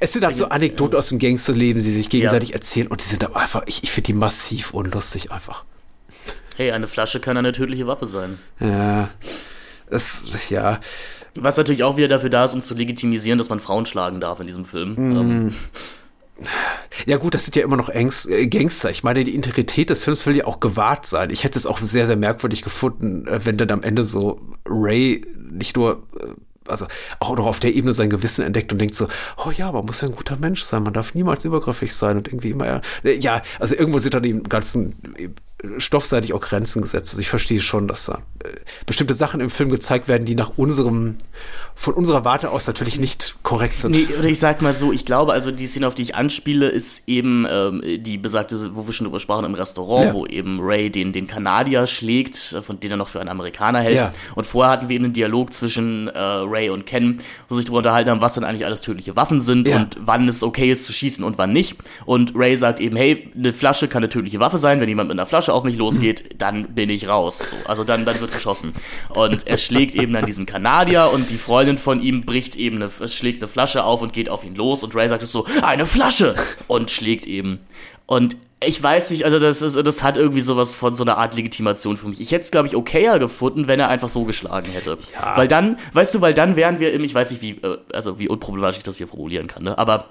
Es sind halt so Anekdoten aus dem Gangsterleben, die sich gegenseitig erzählen und die sind aber einfach, ich, ich finde die massiv unlustig einfach. Hey, eine Flasche kann eine tödliche Waffe sein. Ja, das, ja, Was natürlich auch wieder dafür da ist, um zu legitimisieren, dass man Frauen schlagen darf in diesem Film. Mhm. Ähm, ja gut, das sind ja immer noch Ängst, äh, Gangster. Ich meine, die Integrität des Films will ja auch gewahrt sein. Ich hätte es auch sehr, sehr merkwürdig gefunden, äh, wenn dann am Ende so Ray nicht nur äh, also auch noch auf der Ebene sein Gewissen entdeckt und denkt so, oh ja, man muss ja ein guter Mensch sein, man darf niemals übergriffig sein und irgendwie immer, ja, also irgendwo sind dann im ganzen stoffseitig auch Grenzen gesetzt. Also ich verstehe schon, dass da äh, bestimmte Sachen im Film gezeigt werden, die nach unserem, von unserer Warte aus natürlich nicht korrekt sind. Nee, ich sag mal so, ich glaube, also die Szene, auf die ich anspiele, ist eben ähm, die besagte, wo wir schon drüber sprachen, im Restaurant, ja. wo eben Ray den, den Kanadier schlägt, von dem er noch für einen Amerikaner hält. Ja. Und vorher hatten wir eben einen Dialog zwischen äh, Ray und Ken, wo sich darüber unterhalten haben, was denn eigentlich alles tödliche Waffen sind ja. und wann es okay ist zu schießen und wann nicht. Und Ray sagt eben, hey, eine Flasche kann eine tödliche Waffe sein, wenn jemand mit einer Flasche auf mich losgeht, dann bin ich raus. So, also dann, dann wird geschossen. Und er schlägt eben dann diesen Kanadier und die Freundin von ihm bricht eben eine, schlägt eine Flasche auf und geht auf ihn los und Ray sagt so, eine Flasche! Und schlägt eben. Und ich weiß nicht, also das, ist, das hat irgendwie sowas von so einer Art Legitimation für mich. Ich hätte es, glaube ich, okayer gefunden, wenn er einfach so geschlagen hätte. Ja. Weil dann, weißt du, weil dann wären wir im, ich weiß nicht, wie, äh, also wie unproblematisch ich das hier formulieren kann, ne? Aber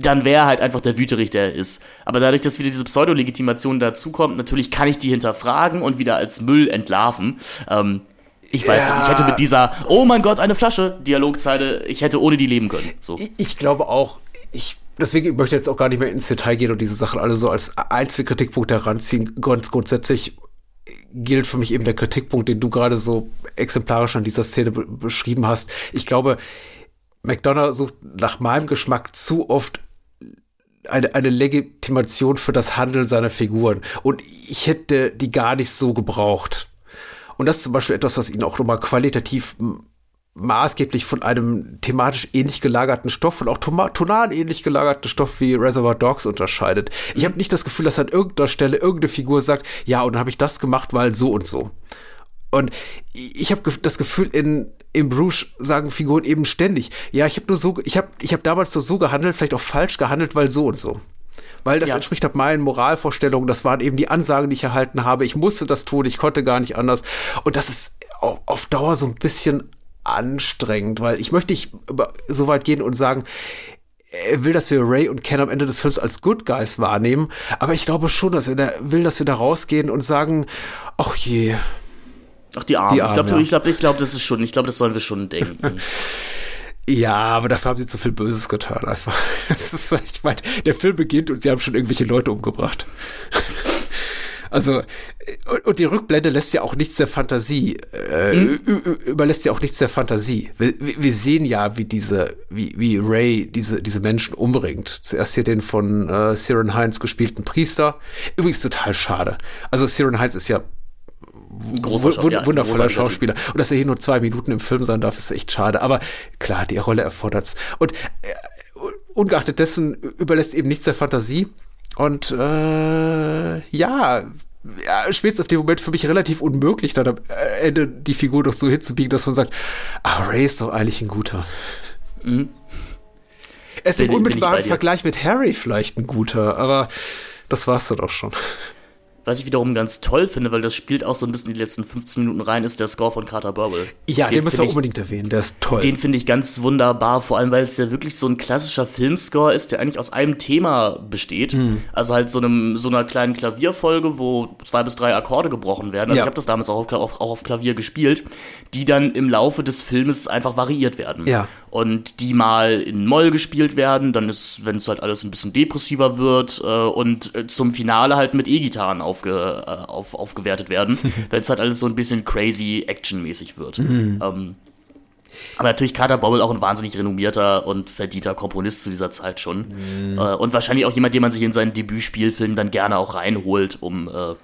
dann wäre halt einfach der Wüterich, der er ist. Aber dadurch, dass wieder diese Pseudo-Legitimation dazukommt, natürlich kann ich die hinterfragen und wieder als Müll entlarven. Ähm, ich weiß ja. ich hätte mit dieser, oh mein Gott, eine Flasche, Dialogzeile, ich hätte ohne die leben können. So. Ich, ich glaube auch, ich deswegen möchte ich jetzt auch gar nicht mehr ins Detail gehen und diese Sachen alle so als Einzelkritikpunkt heranziehen. Ganz grundsätzlich gilt für mich eben der Kritikpunkt, den du gerade so exemplarisch an dieser Szene beschrieben hast. Ich glaube, McDonough sucht nach meinem Geschmack zu oft eine, eine Legitimation für das Handeln seiner Figuren. Und ich hätte die gar nicht so gebraucht. Und das ist zum Beispiel etwas, was ihn auch nochmal qualitativ maßgeblich von einem thematisch ähnlich gelagerten Stoff und auch tonal ähnlich gelagerten Stoff wie Reservoir Dogs unterscheidet. Ich habe nicht das Gefühl, dass an irgendeiner Stelle irgendeine Figur sagt, ja, und dann habe ich das gemacht, weil so und so. Und ich habe das Gefühl, in im Bruges sagen Figuren eben ständig, ja, ich habe nur so, ich habe ich hab damals nur so gehandelt, vielleicht auch falsch gehandelt, weil so und so. Weil das ja. entspricht halt meinen Moralvorstellungen, das waren eben die Ansagen, die ich erhalten habe. Ich musste das tun, ich konnte gar nicht anders. Und das ist auf, auf Dauer so ein bisschen anstrengend, weil ich möchte nicht so weit gehen und sagen, er will, dass wir Ray und Ken am Ende des Films als Good Guys wahrnehmen, aber ich glaube schon, dass er will, dass wir da rausgehen und sagen, ach je, Ach, die Armen. Die Armen ich glaube, ja. ich glaub, ich glaub, das ist schon, ich glaube, das sollen wir schon denken. Ja, aber dafür haben sie zu viel Böses getan, einfach. Ist, ich meine, der Film beginnt und sie haben schon irgendwelche Leute umgebracht. Also, und, und die Rückblende lässt ja auch nichts der Fantasie, äh, mhm. überlässt ja auch nichts der Fantasie. Wir, wir sehen ja, wie diese, wie, wie Ray diese, diese Menschen umbringt. Zuerst hier den von äh, Siren Heinz gespielten Priester. Übrigens total schade. Also Siren Heinz ist ja großer Schau ja, wundervoller Schauspieler. Und dass er hier nur zwei Minuten im Film sein darf, ist echt schade. Aber klar, die Rolle erfordert's. Und äh, ungeachtet dessen überlässt eben nichts der Fantasie. Und äh, ja, ja, spätestens auf dem Moment für mich relativ unmöglich, dann am Ende die Figur doch so hinzubiegen, dass man sagt, ah, Ray ist doch eigentlich ein guter. Mhm. Er ist im unmittelbaren Vergleich mit Harry vielleicht ein guter, aber das war's dann auch schon. Was ich wiederum ganz toll finde, weil das spielt auch so ein bisschen die letzten 15 Minuten rein, ist der Score von Carter Burwell. Ja, den, den müssen wir unbedingt erwähnen, der ist toll. Den finde ich ganz wunderbar, vor allem weil es ja wirklich so ein klassischer Filmscore ist, der eigentlich aus einem Thema besteht. Mhm. Also halt so, einem, so einer kleinen Klavierfolge, wo zwei bis drei Akkorde gebrochen werden. Also ja. ich habe das damals auch auf, auch auf Klavier gespielt, die dann im Laufe des Filmes einfach variiert werden. Ja und die mal in Moll gespielt werden, dann ist, wenn es halt alles ein bisschen depressiver wird äh, und äh, zum Finale halt mit E-Gitarren aufge, äh, auf, aufgewertet werden, wenn es halt alles so ein bisschen crazy actionmäßig wird. Mhm. Ähm, aber natürlich Carter Bobble auch ein wahnsinnig renommierter und verdienter Komponist zu dieser Zeit schon. Mhm. Äh, und wahrscheinlich auch jemand, den man sich in seinen Debütspielfilm dann gerne auch reinholt, um äh,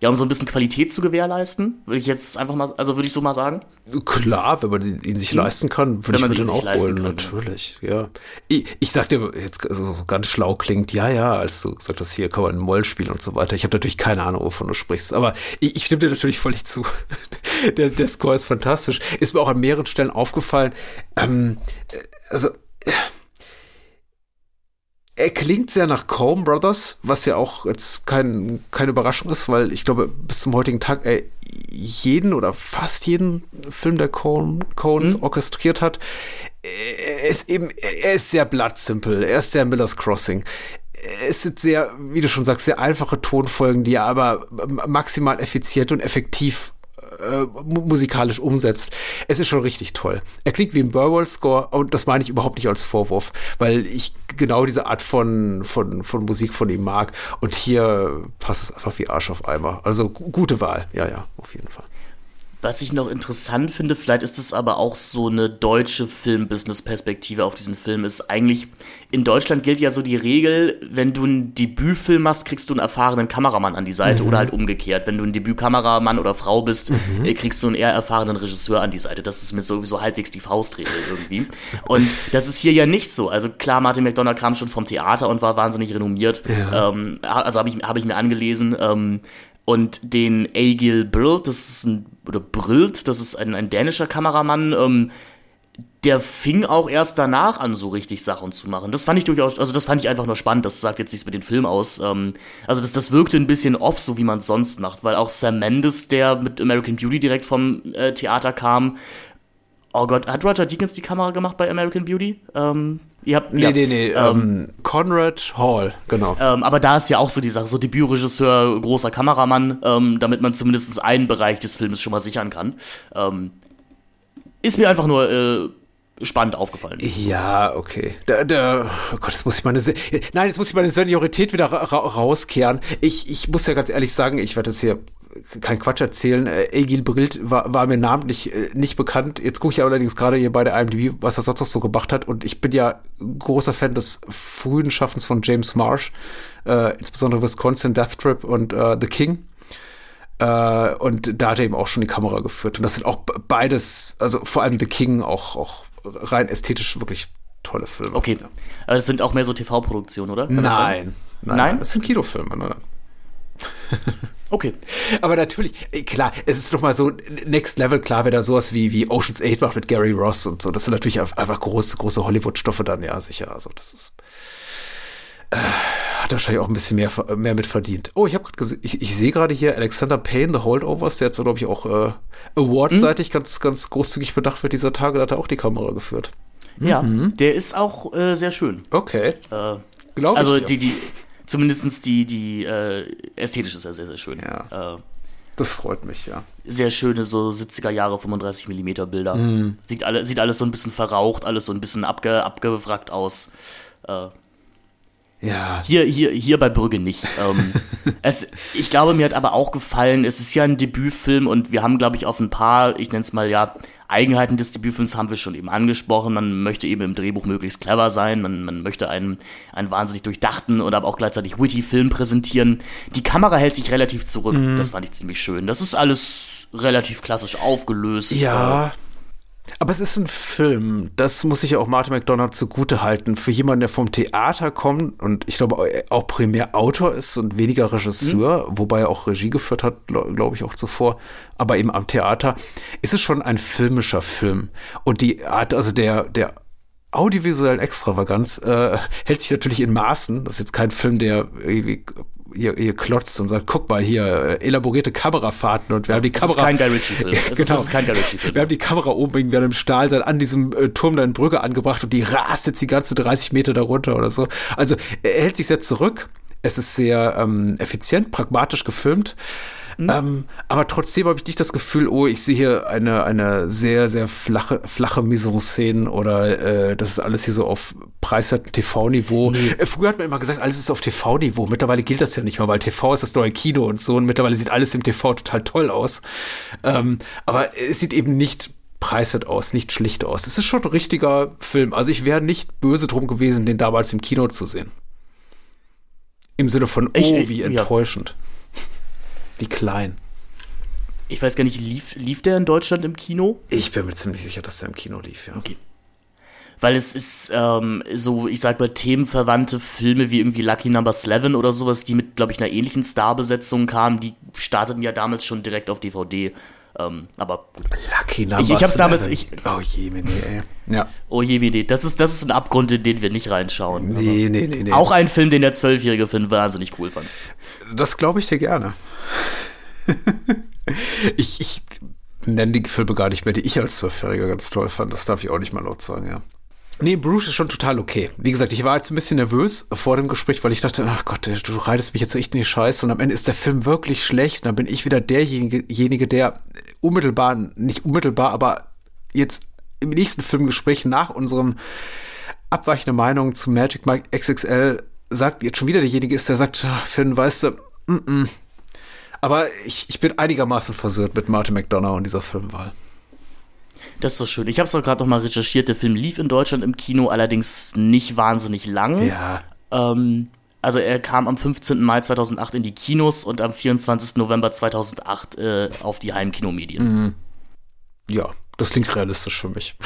ja, um so ein bisschen Qualität zu gewährleisten, würde ich jetzt einfach mal, also würde ich so mal sagen. Klar, wenn man ihn sich hm. leisten kann, würde ich mir den auch holen, kann. natürlich, ja. Ich, ich sag dir jetzt also so ganz schlau klingt, ja, ja, als du gesagt hast, hier kann man Moll spielen und so weiter. Ich habe natürlich keine Ahnung, wovon du sprichst, aber ich, ich stimme dir natürlich völlig zu. der, der Score ist fantastisch. Ist mir auch an mehreren Stellen aufgefallen. Ähm, also er klingt sehr nach Coen Brothers, was ja auch jetzt kein, keine Überraschung ist, weil ich glaube, bis zum heutigen Tag er jeden oder fast jeden Film der Coen, Coens mhm. orchestriert hat. Er ist eben, er ist sehr bloodsimple, er ist sehr Miller's Crossing. Es sind sehr, wie du schon sagst, sehr einfache Tonfolgen, die er aber maximal effizient und effektiv äh, musikalisch umsetzt. Es ist schon richtig toll. Er klingt wie ein Burwell-Score und das meine ich überhaupt nicht als Vorwurf, weil ich genau diese Art von, von, von Musik von ihm mag. Und hier passt es einfach wie Arsch auf Eimer. Also gute Wahl. Ja, ja, auf jeden Fall. Was ich noch interessant finde, vielleicht ist es aber auch so eine deutsche Film-Business-Perspektive auf diesen Film, ist eigentlich, in Deutschland gilt ja so die Regel, wenn du einen Debütfilm machst, kriegst du einen erfahrenen Kameramann an die Seite mhm. oder halt umgekehrt. Wenn du ein Debütkameramann oder Frau bist, mhm. Äh, kriegst du einen eher erfahrenen Regisseur an die Seite. Das ist mir sowieso halbwegs die Faustregel irgendwie. Und das ist hier ja nicht so. Also klar, Martin McDonough kam schon vom Theater und war wahnsinnig renommiert. Ja. Ähm, also habe ich, hab ich mir angelesen. Ähm, und den Egil Brilt, das ist ein, oder Brilt, das ist ein, ein dänischer Kameramann, ähm, der fing auch erst danach an, so richtig Sachen zu machen. Das fand ich durchaus, also das fand ich einfach nur spannend, das sagt jetzt nichts mit dem Film aus. Ähm, also das, das wirkte ein bisschen off, so wie man es sonst macht, weil auch Sam Mendes, der mit American Beauty direkt vom äh, Theater kam, oh Gott, hat Roger Deakins die Kamera gemacht bei American Beauty? Ähm, Ihr habt, nee, ja, nee, nee, ähm, ähm, Conrad Hall, genau. Ähm, aber da ist ja auch so die Sache, so Debütregisseur, großer Kameramann, ähm, damit man zumindest einen Bereich des Filmes schon mal sichern kann. Ähm, ist mir einfach nur äh, spannend aufgefallen. Ja, okay. Da, da, oh Gott, jetzt muss ich meine, Se nein, jetzt muss ich meine Seniorität wieder ra rauskehren. Ich, ich muss ja ganz ehrlich sagen, ich werde das hier kein Quatsch erzählen. Äh, Egil Brilt war, war mir namentlich äh, nicht bekannt. Jetzt gucke ich allerdings gerade hier bei der IMDb, was er sonst noch so gemacht hat. Und ich bin ja großer Fan des frühen Schaffens von James Marsh, äh, insbesondere Wisconsin, Death Trip und äh, The King. Äh, und da hat er eben auch schon die Kamera geführt. Und das sind auch beides, also vor allem The King, auch, auch rein ästhetisch wirklich tolle Filme. Okay, aber das sind auch mehr so TV-Produktionen, oder? Kann nein, nein, nein, das sind Kinofilme. Ne? Okay. Aber natürlich, äh, klar, es ist nochmal so Next Level, klar, wer da sowas wie, wie Ocean's 8 macht mit Gary Ross und so. Das sind natürlich einfach große, große Hollywood-Stoffe dann, ja, sicher. Also, das ist. Äh, hat wahrscheinlich auch ein bisschen mehr, mehr mit verdient. Oh, ich habe gerade ich, ich sehe gerade hier Alexander Payne, The Holdovers, der jetzt, glaube ich, auch äh, Award-seitig hm? ganz, ganz großzügig bedacht wird dieser Tage, da hat er auch die Kamera geführt. Ja, mhm. der ist auch äh, sehr schön. Okay. Äh, Glaube also ich. Also, die, die, zumindest die, die äh, ästhetisch ist ja sehr, sehr schön. Ja. Äh, das freut mich, ja. Sehr schöne, so 70er Jahre 35 mm Bilder. Mm. Sieht, alle, sieht alles so ein bisschen verraucht, alles so ein bisschen abge, abgewrackt aus. Äh, ja. Hier, hier, hier bei Brügge nicht. ähm, es, ich glaube, mir hat aber auch gefallen, es ist ja ein Debütfilm und wir haben, glaube ich, auf ein paar, ich nenne es mal ja, Eigenheiten des Debütfilms haben wir schon eben angesprochen. Man möchte eben im Drehbuch möglichst clever sein, man, man möchte einen, einen wahnsinnig durchdachten und aber auch gleichzeitig witty Film präsentieren. Die Kamera hält sich relativ zurück, mhm. das fand ich ziemlich schön. Das ist alles relativ klassisch aufgelöst. Ja. Äh, aber es ist ein Film, das muss ich ja auch Martin McDonald zugute halten. Für jemanden, der vom Theater kommt und ich glaube auch primär Autor ist und weniger Regisseur, mhm. wobei er auch Regie geführt hat, glaube ich auch zuvor, aber eben am Theater, ist es schon ein filmischer Film. Und die Art, also der, der audiovisuellen Extravaganz äh, hält sich natürlich in Maßen. Das ist jetzt kein Film, der irgendwie ihr, ihr klotzt und sagt, guck mal hier, äh, elaborierte Kamerafahrten und wir haben die Kamera. Das ist kein Guy Ritchie-Film. genau. Das ist kein Guy Ritchie-Film. Wir haben die Kamera oben irgendwie an einem Stahlseil an diesem äh, Turm da in Brücke angebracht und die rast jetzt die ganze 30 Meter darunter oder so. Also er hält sich sehr zurück. Es ist sehr ähm, effizient, pragmatisch gefilmt. Mhm. Ähm, aber trotzdem habe ich nicht das Gefühl, oh, ich sehe hier eine, eine sehr, sehr flache, flache Mise-en-Szene oder äh, das ist alles hier so auf preiswerten TV-Niveau. Nee. Äh, früher hat man immer gesagt, alles ist auf TV-Niveau. Mittlerweile gilt das ja nicht mehr, weil TV ist das neue Kino und so und mittlerweile sieht alles im TV total toll aus. Ähm, aber es sieht eben nicht preiswert aus, nicht schlicht aus. Es ist schon ein richtiger Film. Also ich wäre nicht böse drum gewesen, den damals im Kino zu sehen. Im Sinne von, oh, ich, wie enttäuschend. Ja. Wie klein. Ich weiß gar nicht, lief, lief der in Deutschland im Kino? Ich bin mir ziemlich sicher, dass der im Kino lief, ja. Okay. Weil es ist ähm, so, ich sag mal, themenverwandte Filme wie irgendwie Lucky Number 11 oder sowas, die mit, glaube ich, einer ähnlichen Starbesetzung kamen, die starteten ja damals schon direkt auf DVD. Ähm, aber gut. Lucky Number ich, ich hab's damals, ich, Oh je, nee, ey. Ja. Oh je, nee. Das ist, das ist ein Abgrund, in den wir nicht reinschauen. Nee, nee, nee, nee. Auch ein Film, den der zwölfjährige Film wahnsinnig cool fand. Das glaube ich dir gerne. ich, ich nenne die Filme gar nicht mehr, die ich als Zwölfjähriger ganz toll fand. Das darf ich auch nicht mal laut sagen, ja. Nee, Bruce ist schon total okay. Wie gesagt, ich war jetzt ein bisschen nervös vor dem Gespräch, weil ich dachte, ach Gott, du reitest mich jetzt echt in die Scheiße und am Ende ist der Film wirklich schlecht und dann bin ich wieder derjenige, der unmittelbar, nicht unmittelbar, aber jetzt im nächsten Filmgespräch nach unserem abweichende Meinung zu Magic Mike XXL sagt jetzt schon wieder derjenige ist, der sagt, ah, Finn, weißt du, mm -mm. aber ich, ich bin einigermaßen versöhnt mit Martin McDonough und dieser Filmwahl. Das ist so schön. Ich habe es doch gerade noch mal recherchiert. Der Film lief in Deutschland im Kino, allerdings nicht wahnsinnig lang. Ja. Ähm, also er kam am 15. Mai 2008 in die Kinos und am 24. November 2008 äh, auf die Heimkinomedien. Mhm. Ja, das klingt realistisch für mich.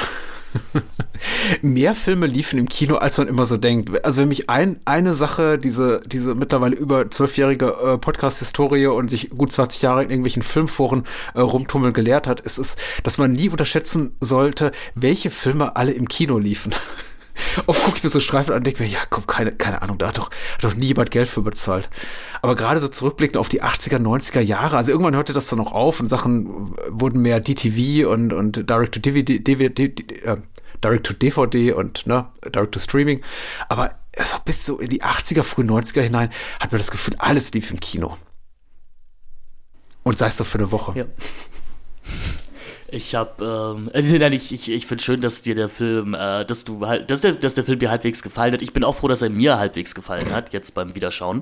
Mehr Filme liefen im Kino, als man immer so denkt. Also wenn mich ein, eine Sache, diese, diese mittlerweile über zwölfjährige äh, Podcast-Historie und sich gut 20 Jahre in irgendwelchen Filmforen äh, rumtummeln gelehrt hat, ist es, dass man nie unterschätzen sollte, welche Filme alle im Kino liefen. Oft gucke ich mir so Streifen an und denke mir, ja, komm, keine, keine Ahnung, da hat doch, hat doch nie jemand Geld für bezahlt. Aber gerade so zurückblickend auf die 80er, 90er Jahre, also irgendwann hörte das dann noch auf und Sachen wurden mehr DTV und, und Direct-to-DVD, DVD, äh, Direct-to-DVD und ne, Direct-to-Streaming. Aber also bis so in die 80er, frühen 90er hinein hat man das Gefühl, alles lief im Kino. Und sei es so für eine Woche. Ja. Ich habe, ähm, also ich, ich, ich finde schön, dass dir der Film, äh, dass du halt, dass der, dass der Film dir halbwegs gefallen hat. Ich bin auch froh, dass er mir halbwegs gefallen hat, jetzt beim Wiederschauen.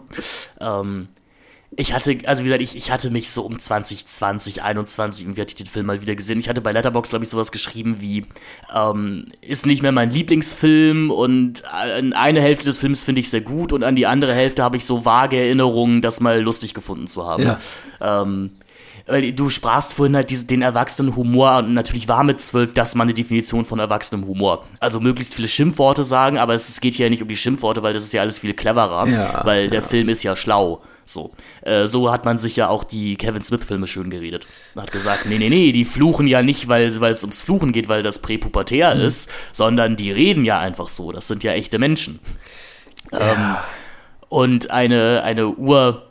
Ähm, ich hatte, also wie gesagt, ich, ich hatte mich so um 2020, 21, irgendwie hatte ich den Film mal wieder gesehen. Ich hatte bei Letterbox glaube ich, sowas geschrieben wie, ähm, ist nicht mehr mein Lieblingsfilm und eine Hälfte des Films finde ich sehr gut und an die andere Hälfte habe ich so vage Erinnerungen, das mal lustig gefunden zu haben. Ja. Ähm, weil du sprachst vorhin halt diese, den erwachsenen Humor und natürlich war mit zwölf das mal eine Definition von erwachsenem Humor. Also möglichst viele Schimpfworte sagen, aber es, es geht hier ja nicht um die Schimpfworte, weil das ist ja alles viel cleverer, ja, weil der Film ist ja schlau. So. Äh, so hat man sich ja auch die Kevin Smith-Filme schön geredet. Man hat gesagt, nee, nee, nee, die fluchen ja nicht, weil es ums Fluchen geht, weil das präpubertär mhm. ist, sondern die reden ja einfach so. Das sind ja echte Menschen. Ja. Ähm, und eine, eine Ur-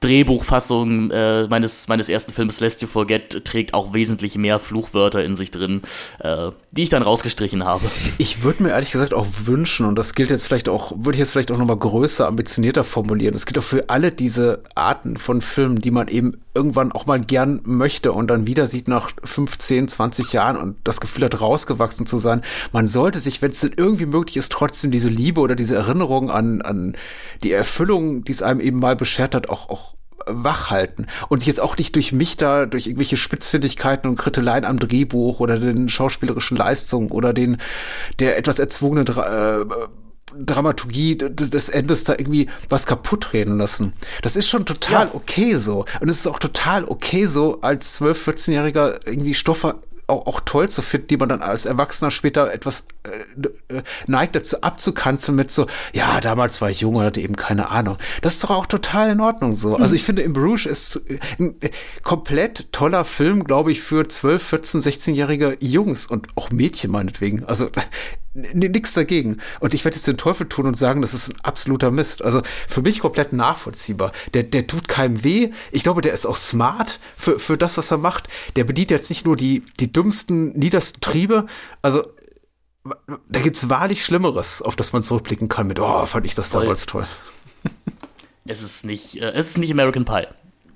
Drehbuchfassung äh, meines, meines ersten Films Lest You Forget trägt auch wesentlich mehr Fluchwörter in sich drin, äh, die ich dann rausgestrichen habe. Ich würde mir ehrlich gesagt auch wünschen, und das gilt jetzt vielleicht auch, würde ich jetzt vielleicht auch nochmal größer, ambitionierter formulieren, das gilt auch für alle diese Arten von Filmen, die man eben irgendwann auch mal gern möchte und dann wieder sieht nach 15, 20 Jahren und das Gefühl hat, rausgewachsen zu sein. Man sollte sich, wenn es denn irgendwie möglich ist, trotzdem diese Liebe oder diese Erinnerung an, an die Erfüllung, die es einem eben mal beschert hat, auch, auch wach halten und sich jetzt auch nicht durch mich da, durch irgendwelche Spitzfindigkeiten und Kritteleien am Drehbuch oder den schauspielerischen Leistungen oder den der etwas erzwungenen äh, Dramaturgie des, des Endes da irgendwie was kaputt reden lassen. Das ist schon total ja. okay so. Und es ist auch total okay so, als 12-, 14-Jähriger irgendwie Stoffe auch, auch toll zu finden, die man dann als Erwachsener später etwas äh, äh, neigt dazu abzukanzeln mit so, ja, damals war ich jung und hatte eben keine Ahnung. Das ist doch auch total in Ordnung so. Also ich finde, Im Bruges ist ein komplett toller Film, glaube ich, für 12, 14, 16-jährige Jungs und auch Mädchen meinetwegen. Also nichts dagegen. Und ich werde jetzt den Teufel tun und sagen, das ist ein absoluter Mist. Also für mich komplett nachvollziehbar. Der, der tut keinem weh. Ich glaube, der ist auch smart für, für das, was er macht. Der bedient jetzt nicht nur die, die dümmsten, niedersten Triebe. Also da gibt's wahrlich Schlimmeres, auf das man zurückblicken kann mit, oh, fand ich das damals toll. Es ist nicht, äh, es ist nicht American Pie.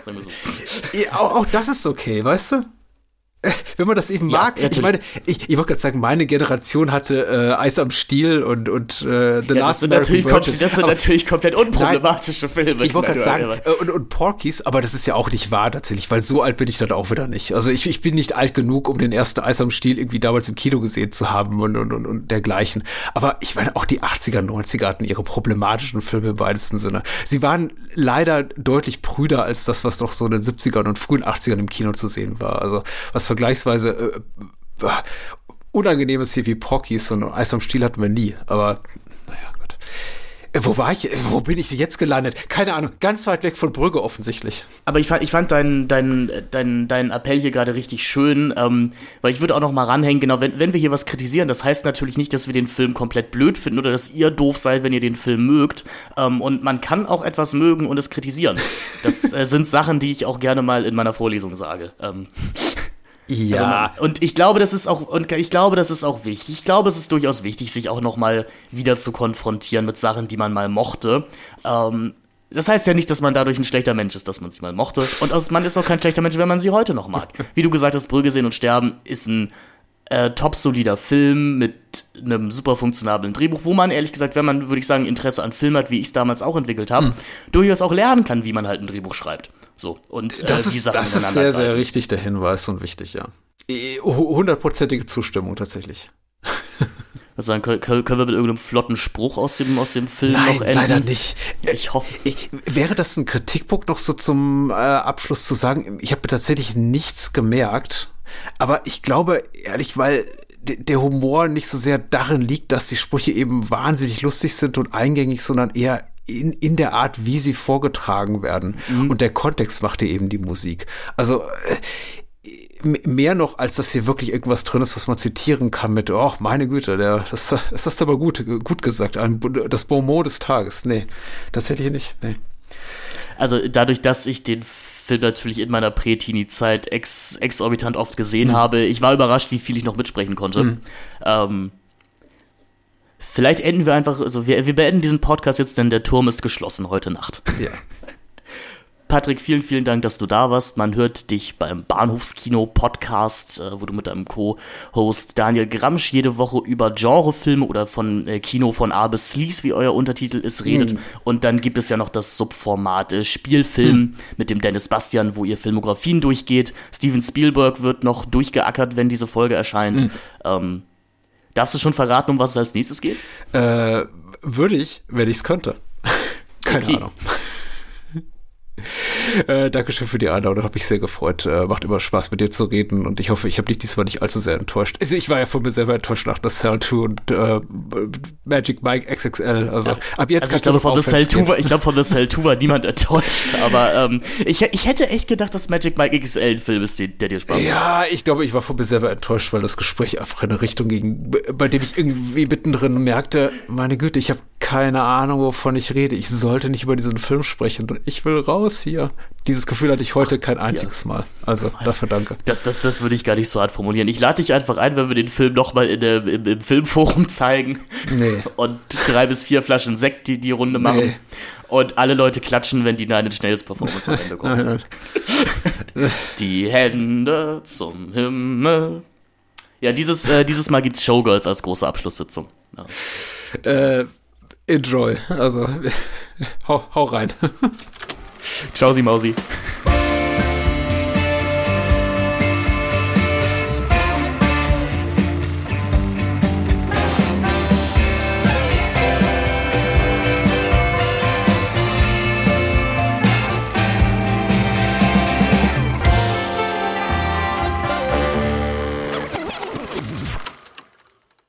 Sagen wir so. Ja, auch, auch das ist okay, weißt du? wenn man das eben ja, mag. Natürlich. Ich meine, ich, ich wollte gerade sagen, meine Generation hatte äh, Eis am Stiel und, und äh, The ja, Last das sind, American Virgin. das sind aber, natürlich komplett unproblematische nein, Filme. Ich wollte gerade sagen, äh, und, und Porkies, aber das ist ja auch nicht wahr tatsächlich, weil so alt bin ich dann auch wieder nicht. Also ich, ich bin nicht alt genug, um den ersten Eis am Stiel irgendwie damals im Kino gesehen zu haben und, und, und, und dergleichen. Aber ich meine, auch die 80er, 90er hatten ihre problematischen Filme im weitesten Sinne. Sie waren leider deutlich prüder als das, was doch so in den 70ern und frühen 80ern im Kino zu sehen war. Also was vergleichsweise äh, äh, unangenehmes hier wie Porkies und Eis am Stiel hatten wir nie. Aber naja, Gott. Äh, wo war ich? Äh, wo bin ich jetzt gelandet? Keine Ahnung. Ganz weit weg von Brügge offensichtlich. Aber ich fand, ich fand deinen dein, dein, dein Appell hier gerade richtig schön, ähm, weil ich würde auch noch mal ranhängen, genau, wenn, wenn wir hier was kritisieren, das heißt natürlich nicht, dass wir den Film komplett blöd finden oder dass ihr doof seid, wenn ihr den Film mögt. Ähm, und man kann auch etwas mögen und es kritisieren. Das äh, sind Sachen, die ich auch gerne mal in meiner Vorlesung sage. Ähm. Ja. Also man, und ich glaube, das ist auch und ich glaube, das ist auch wichtig. Ich glaube, es ist durchaus wichtig, sich auch noch mal wieder zu konfrontieren mit Sachen, die man mal mochte. Ähm, das heißt ja nicht, dass man dadurch ein schlechter Mensch ist, dass man sie mal mochte. Und aus, man ist auch kein schlechter Mensch, wenn man sie heute noch mag. Wie du gesagt hast, Brügge sehen und sterben ist ein äh, top solider Film mit einem super funktionablen Drehbuch, wo man ehrlich gesagt, wenn man, würde ich sagen, Interesse an Film hat, wie ich es damals auch entwickelt habe, hm. durchaus auch lernen kann, wie man halt ein Drehbuch schreibt. So, und äh, das ist, das ist sehr, sehr richtig, der Hinweis und wichtig, ja. Hundertprozentige Zustimmung tatsächlich. Also dann können, können wir mit irgendeinem flotten Spruch aus dem, aus dem Film Nein, noch enden? leider nicht. Ich hoffe. Ich, wäre das ein Kritikpunkt noch so zum äh, Abschluss zu sagen? Ich habe tatsächlich nichts gemerkt, aber ich glaube ehrlich, weil der Humor nicht so sehr darin liegt, dass die Sprüche eben wahnsinnig lustig sind und eingängig, sondern eher in, in der Art, wie sie vorgetragen werden. Mhm. Und der Kontext macht eben die Musik. Also äh, mehr noch, als dass hier wirklich irgendwas drin ist, was man zitieren kann mit, oh, meine Güte, der, das, das hast du aber gut, gut gesagt, das Bonmot des Tages. Nee, das hätte ich nicht, nee. Also dadurch, dass ich den Film natürlich in meiner Prä-Teenie-Zeit ex exorbitant oft gesehen mhm. habe, ich war überrascht, wie viel ich noch mitsprechen konnte. Mhm. Ähm, vielleicht enden wir einfach, also wir, wir beenden diesen Podcast jetzt, denn der Turm ist geschlossen heute Nacht. Ja. Patrick, vielen, vielen Dank, dass du da warst. Man hört dich beim Bahnhofskino-Podcast, äh, wo du mit deinem Co-Host Daniel Gramsch jede Woche über Genrefilme oder von äh, Kino von A bis Sleaze, wie euer Untertitel ist, redet. Mhm. Und dann gibt es ja noch das Subformat äh, Spielfilm mhm. mit dem Dennis Bastian, wo ihr Filmografien durchgeht. Steven Spielberg wird noch durchgeackert, wenn diese Folge erscheint. Mhm. Ähm, darfst du schon verraten, um was es als nächstes geht? Äh, würde ich, wenn ich es könnte. Keine okay. Ahnung. Äh, Dankeschön für die Einladung, habe ich sehr gefreut. Äh, macht immer Spaß mit dir zu reden und ich hoffe, ich habe dich diesmal nicht allzu sehr enttäuscht. Also ich war ja von mir selber enttäuscht nach The Cell 2 und äh, Magic Mike XXL. Also ja. ab jetzt also ich glaube, von The Cell 2 war, ich glaube, von The Cell 2 war niemand enttäuscht, aber ähm, ich, ich hätte echt gedacht, dass Magic Mike XXL ein Film ist, der, der dir Spaß macht. Ja, ich glaube, ich war von mir selber enttäuscht, weil das Gespräch einfach in eine Richtung ging, bei dem ich irgendwie mittendrin merkte, meine Güte, ich habe keine Ahnung, wovon ich rede. Ich sollte nicht über diesen Film sprechen. Ich will raus hier. Dieses Gefühl hatte ich heute kein einziges ja. Mal. Also dafür danke. Das, das, das würde ich gar nicht so hart formulieren. Ich lade dich einfach ein, wenn wir den Film nochmal im, im Filmforum zeigen. Nee. Und drei bis vier Flaschen Sekt die, die Runde machen. Nee. Und alle Leute klatschen, wenn die Nine Inch Nails Performance am Ende kommt. Nein, nein. die Hände zum Himmel. Ja, dieses, äh, dieses Mal gibt's Showgirls als große Abschlusssitzung. Ja. Äh, enjoy. Also, hau, hau rein. Ciao, Sie Mausi.